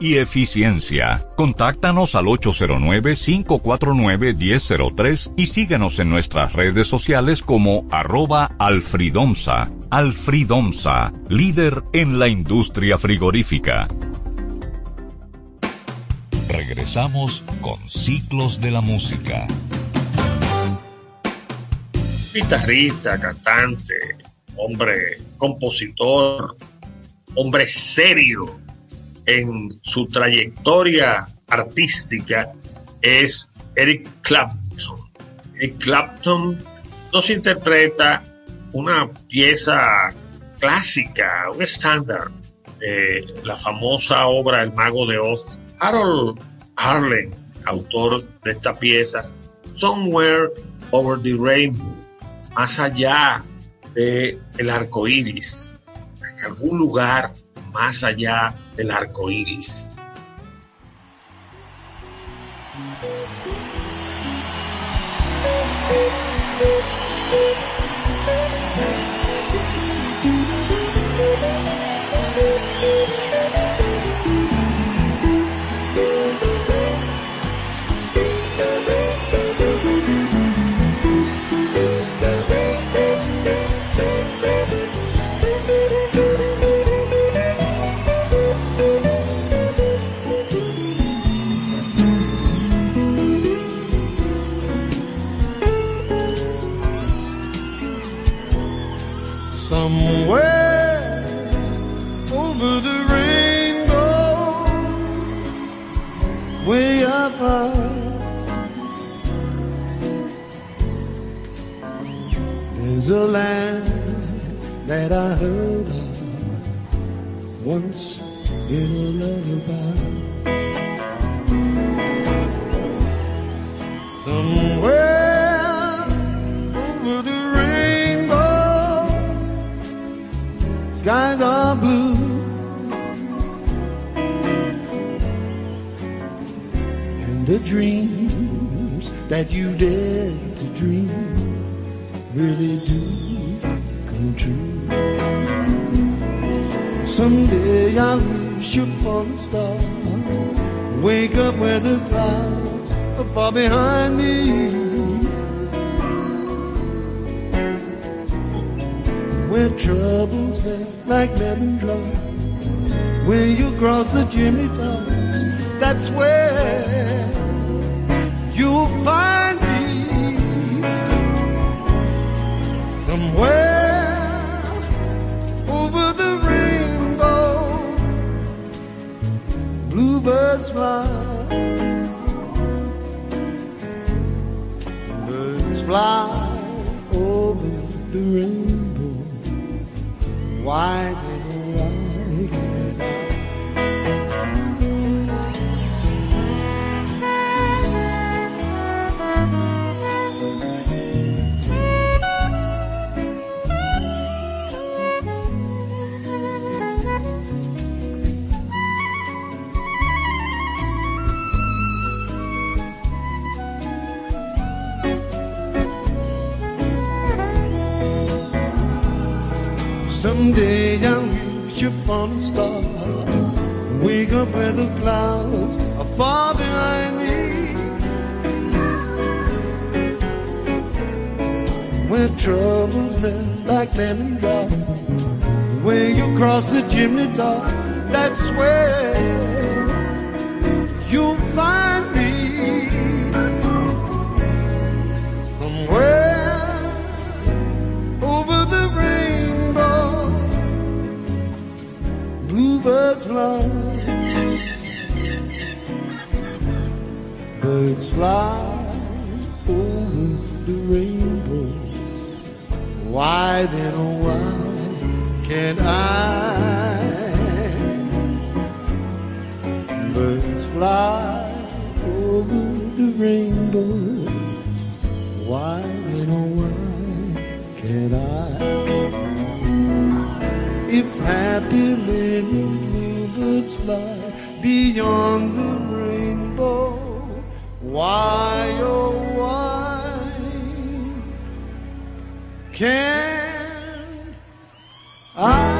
y eficiencia. Contáctanos al 809-549-1003 y síguenos en nuestras redes sociales como arroba alfridomsa. Alfridomsa, líder en la industria frigorífica. Regresamos con Ciclos de la Música. Guitarrista, cantante, hombre compositor, hombre serio, en su trayectoria artística es Eric Clapton. Eric Clapton nos interpreta una pieza clásica, un estándar, de la famosa obra El Mago de Oz. Harold Arlen, autor de esta pieza, Somewhere Over the Rainbow, más allá del el arco iris, en algún lugar más allá del arco iris. There's a land that I heard of once in a lullaby. Somewhere over the rainbow, skies are blue. And the dreams that you dared to dream really do come true. Someday I'll wish upon a star, wake up where the clouds are far behind me. Where troubles lay like lemon drops, where you cross the chimney tops, that's where you'll find somewhere over the rainbow. Fly, birds fly over the rainbow. Why upon a star, wake up where the clouds are far behind me. Where troubles melt like lemon drops, when you cross the chimney top, that's where you'll find bluebirds fly. Birds fly over the rainbow. Why then, oh why can't I? Birds fly over the rainbow. Why then, oh why can't I? If happy little birds fly beyond the rainbow, why, oh why can't I?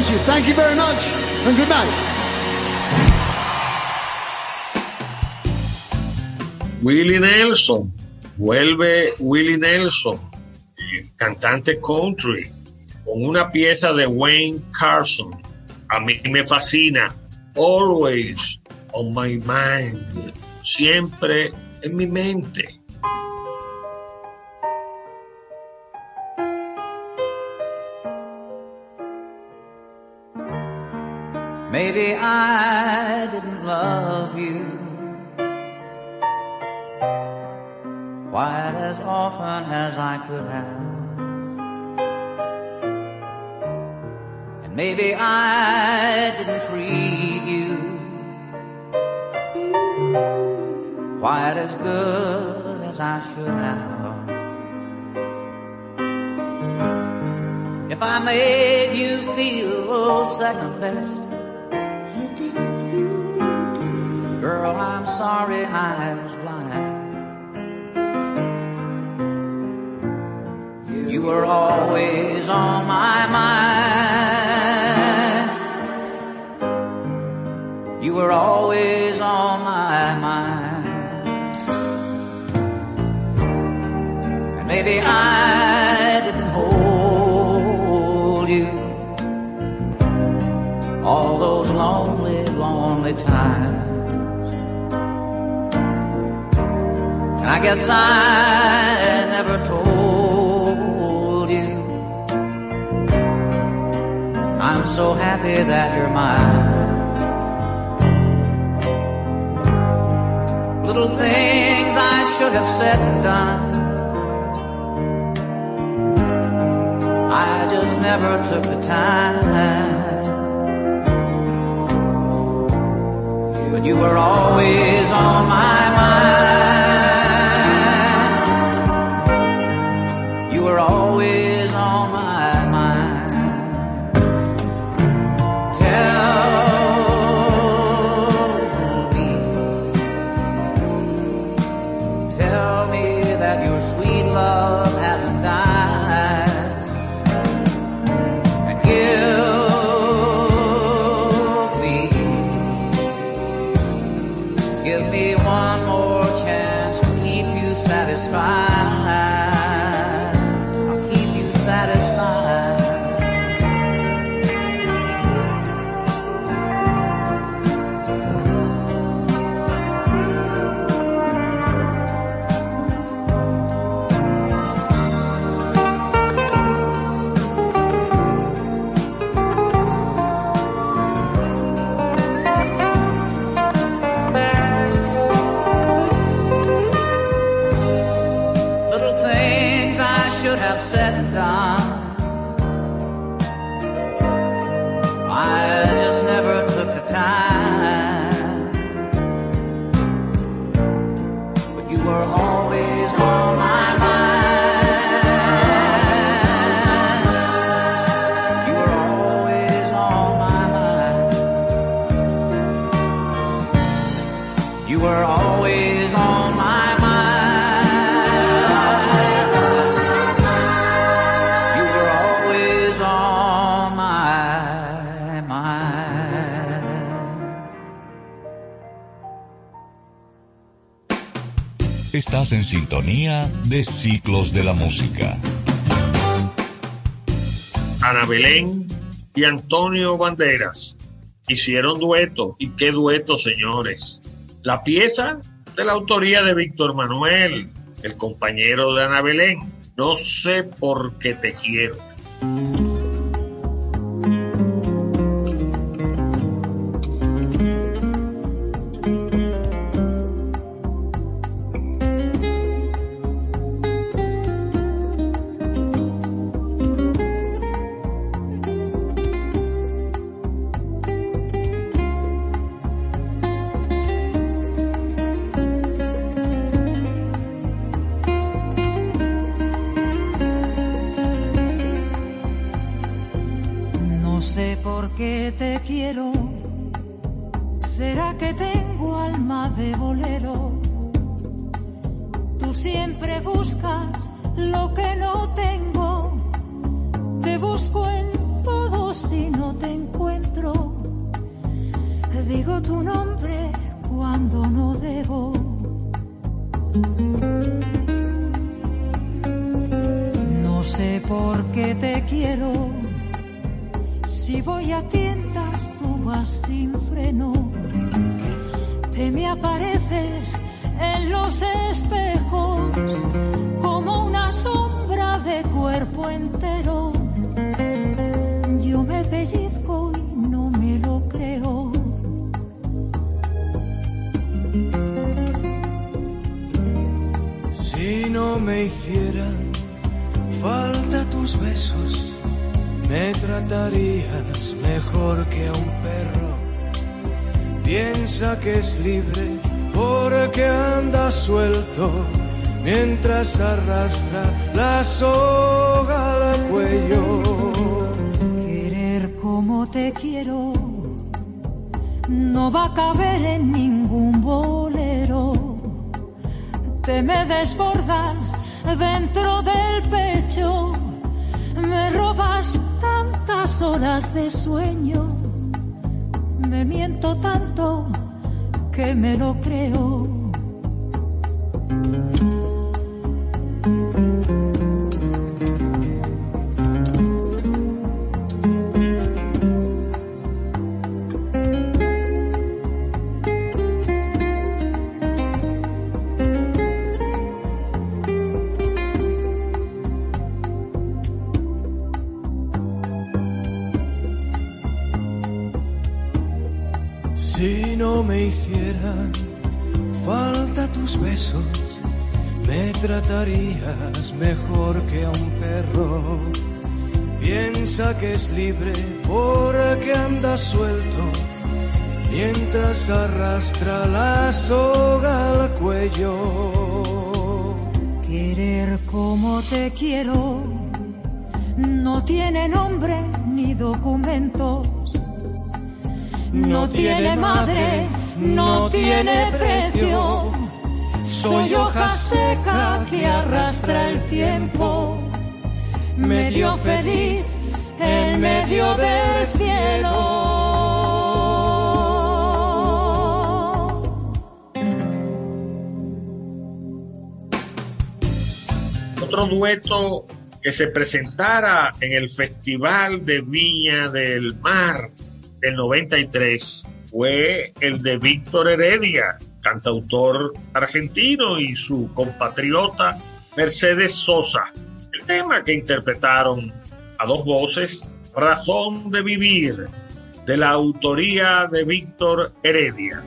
Thank you very much and good night. Willie Nelson, vuelve Willie Nelson, el cantante country, con una pieza de Wayne Carson. A mí me fascina. Always on my mind. Siempre en mi mente. Maybe I didn't love you quite as often as I could have. And maybe I didn't treat you quite as good as I should have. If I made you feel second best, Girl, I'm sorry I was blind. You were always on my mind. You were always on my mind. And maybe I I guess I never told you I'm so happy that you're mine. Little things I should have said and done. I just never took the time. But you were always on my mind. En sintonía de Ciclos de la Música. Ana Belén y Antonio Banderas hicieron dueto. ¿Y qué dueto, señores? La pieza de la autoría de Víctor Manuel, el compañero de Ana Belén. No sé por qué te quiero. Si no me hicieran falta tus besos, me tratarías mejor que a un perro. Piensa que es libre porque anda suelto mientras arrastra la soga al cuello. Querer como te quiero no tiene nombre ni documentos. No tiene madre, no tiene precio. Soy hoja seca que arrastra el tiempo. Medio feliz en medio del cielo. Otro dueto que se presentara en el Festival de Viña del Mar del 93 fue el de Víctor Heredia, cantautor argentino, y su compatriota Mercedes Sosa. El tema que interpretaron a dos voces, Razón de Vivir, de la autoría de Víctor Heredia.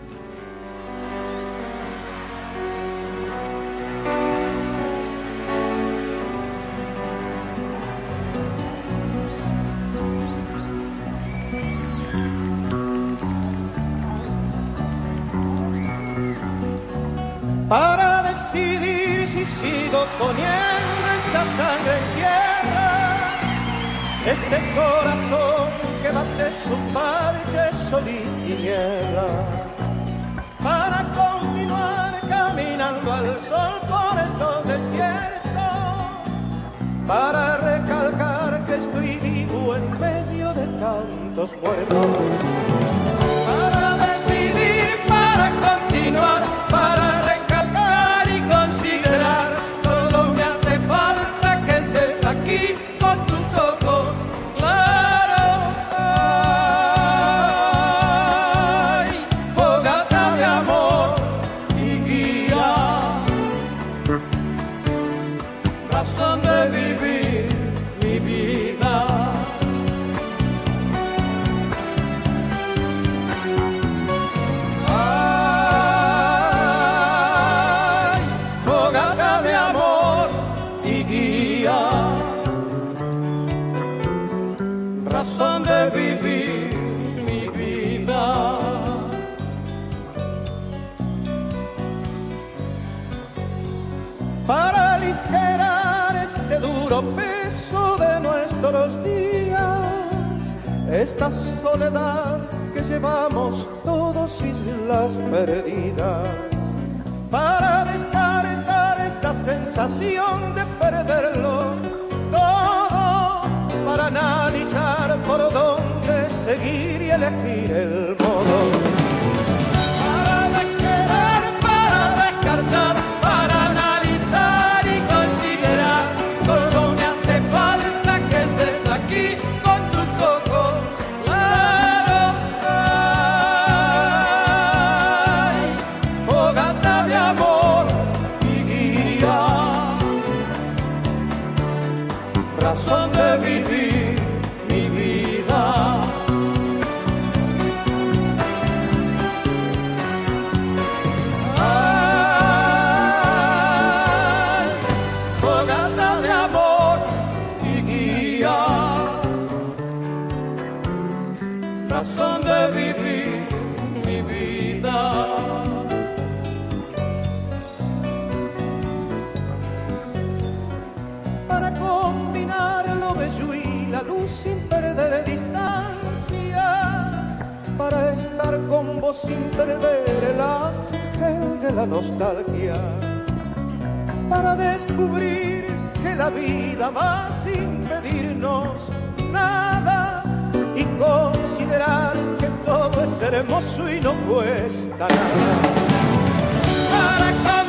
Su parche sol y niebla, para continuar caminando al sol por estos desiertos, para recalcar que estoy vivo en medio de tantos muertos, todos islas perdidas, para descartar esta sensación de perderlo todo, para analizar por dónde seguir y elegir el razón de vivir mi vida. Para combinar lo bello y la luz sin perder distancia, para estar con vos sin perder el ángel de la nostalgia para descubrir que la vida va sin pedirnos nada y que todo es hermoso y no cuesta nada. Para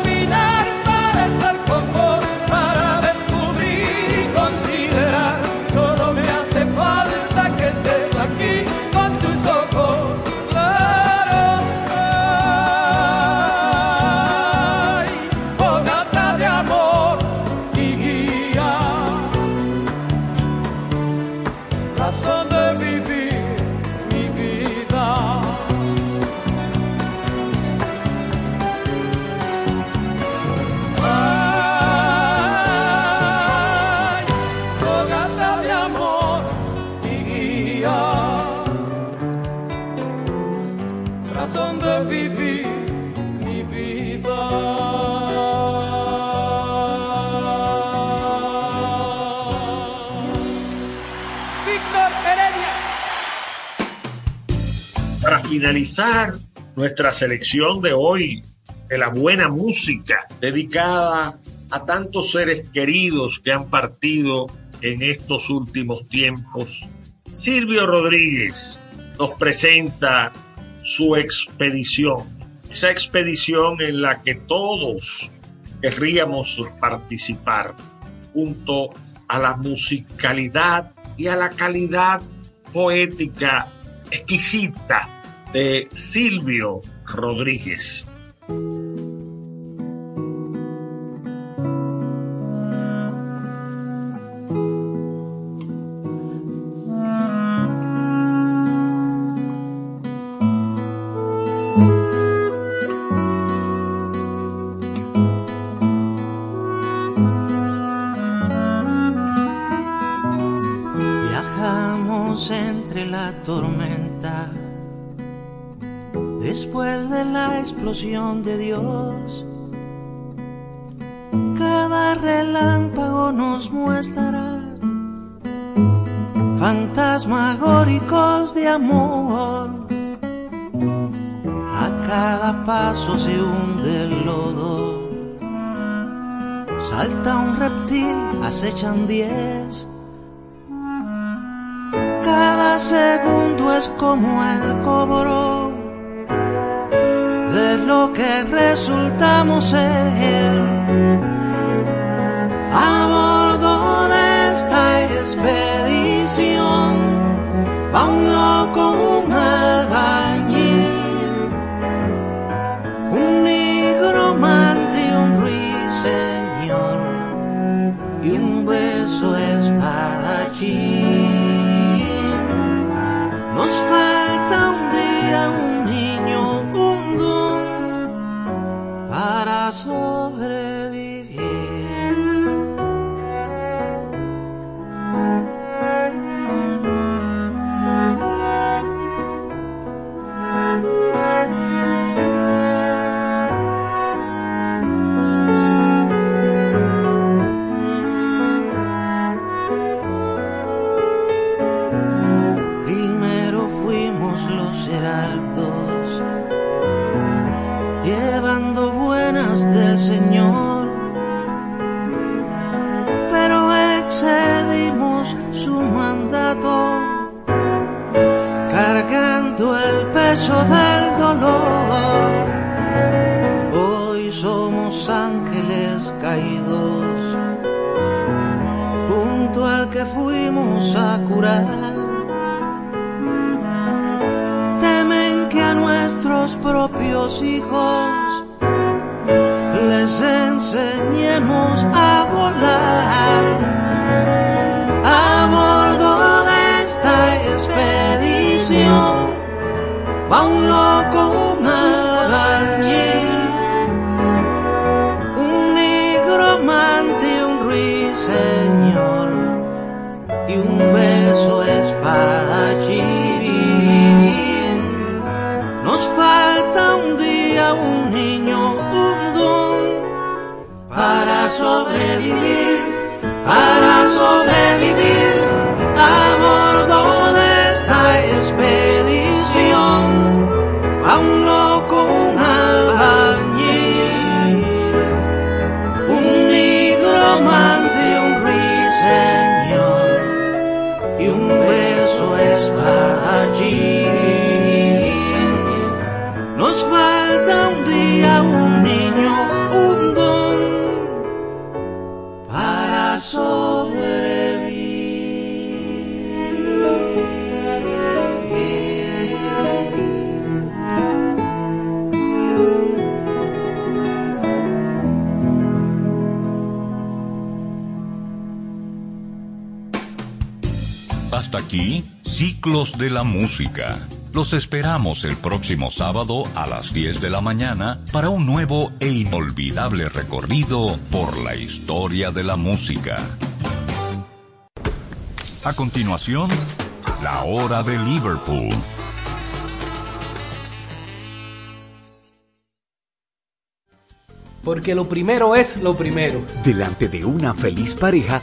finalizar nuestra selección de hoy de la buena música dedicada a tantos seres queridos que han partido en estos últimos tiempos, Silvio Rodríguez nos presenta su expedición, esa expedición en la que todos querríamos participar, junto a la musicalidad y a la calidad poética exquisita de Silvio Rodríguez. El próximo sábado a las 10 de la mañana para un nuevo e inolvidable recorrido por la historia de la música. A continuación, la hora de Liverpool. Porque lo primero es lo primero. Delante de una feliz pareja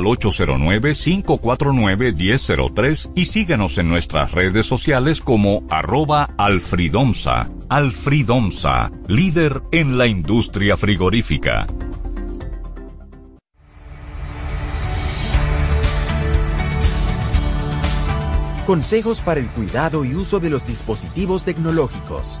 al 809-549-1003 y síguenos en nuestras redes sociales como arroba alfridomsa. Alfridomsa, líder en la industria frigorífica. Consejos para el cuidado y uso de los dispositivos tecnológicos.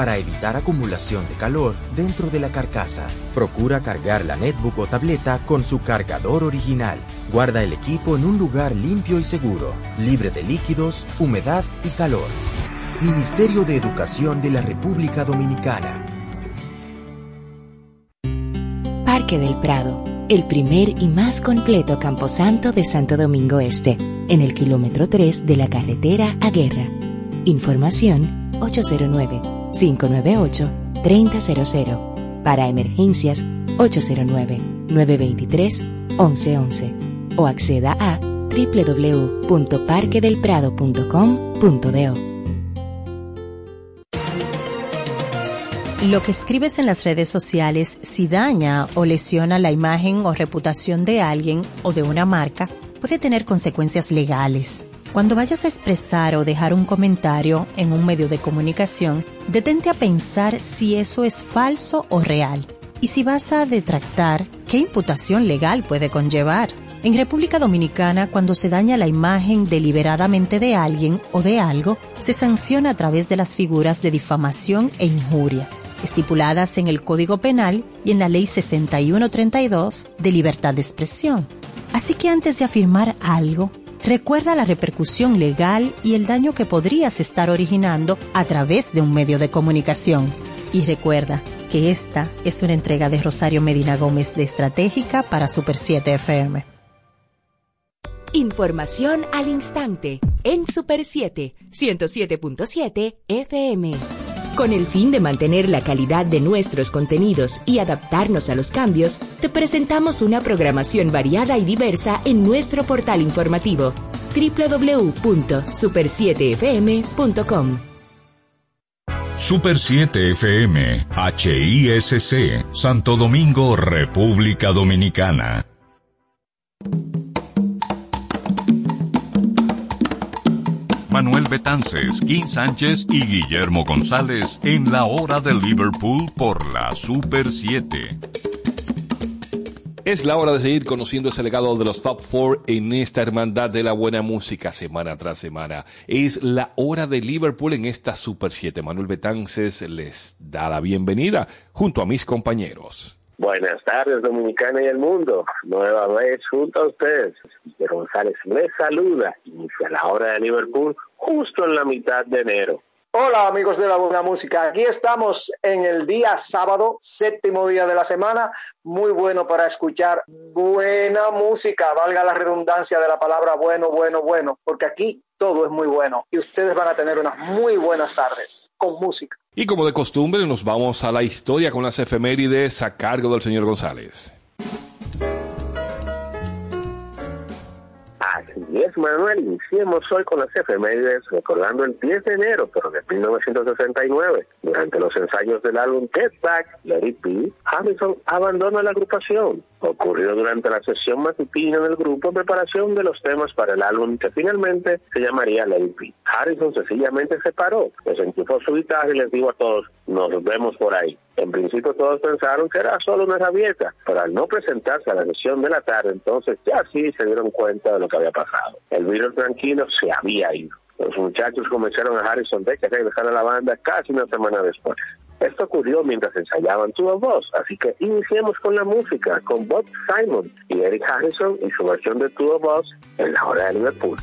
para evitar acumulación de calor dentro de la carcasa. Procura cargar la netbook o tableta con su cargador original. Guarda el equipo en un lugar limpio y seguro, libre de líquidos, humedad y calor. Ministerio de Educación de la República Dominicana. Parque del Prado, el primer y más completo camposanto de Santo Domingo Este, en el kilómetro 3 de la carretera a Guerra. Información 809-598-3000. Para emergencias 809-923-1111. O acceda a www.parquedelprado.com.do. Lo que escribes en las redes sociales, si daña o lesiona la imagen o reputación de alguien o de una marca, puede tener consecuencias legales. Cuando vayas a expresar o dejar un comentario en un medio de comunicación, detente a pensar si eso es falso o real. Y si vas a detractar, ¿qué imputación legal puede conllevar? En República Dominicana, cuando se daña la imagen deliberadamente de alguien o de algo, se sanciona a través de las figuras de difamación e injuria, estipuladas en el Código Penal y en la Ley 6132 de libertad de expresión. Así que antes de afirmar algo, Recuerda la repercusión legal y el daño que podrías estar originando a través de un medio de comunicación. Y recuerda que esta es una entrega de Rosario Medina Gómez de Estratégica para Super 7 FM. Información al instante en Super 7, 107.7 FM. Con el fin de mantener la calidad de nuestros contenidos y adaptarnos a los cambios, te presentamos una programación variada y diversa en nuestro portal informativo www.super7fm.com. Super 7 FM, HISC, Santo Domingo, República Dominicana. Manuel Betances, Kim Sánchez y Guillermo González en la hora de Liverpool por la Super 7. Es la hora de seguir conociendo ese legado de los Top Four en esta hermandad de la buena música semana tras semana. Es la hora de Liverpool en esta Super 7. Manuel Betances les da la bienvenida junto a mis compañeros. Buenas tardes, Dominicana y el mundo. Nueva vez junto a ustedes. González les saluda. Inicia la hora de Liverpool justo en la mitad de enero. Hola amigos de la buena música, aquí estamos en el día sábado, séptimo día de la semana, muy bueno para escuchar buena música, valga la redundancia de la palabra bueno, bueno, bueno, porque aquí todo es muy bueno y ustedes van a tener unas muy buenas tardes con música. Y como de costumbre nos vamos a la historia con las efemérides a cargo del señor González. Así es, Manuel. Iniciemos hoy con las efemérides recordando el 10 de enero, pero de 1969. Durante los ensayos del álbum Get Back, It Be, Harrison abandona la agrupación. Ocurrió durante la sesión matutina del grupo en preparación de los temas para el álbum que finalmente se llamaría It Be. Harrison sencillamente se paró, desenchufó su guitarra y les dijo a todos, nos vemos por ahí. En principio todos pensaron que era solo una rabieta, pero al no presentarse a la sesión de la tarde, entonces ya sí se dieron cuenta de lo que había pasado. El virus tranquilo se había ido. Los muchachos comenzaron a Harrison Beck a regresar a la banda casi una semana después. Esto ocurrió mientras ensayaban Two of Us, así que iniciemos con la música, con Bob Simon y Eric Harrison y su versión de Two of Us en la hora de Liverpool.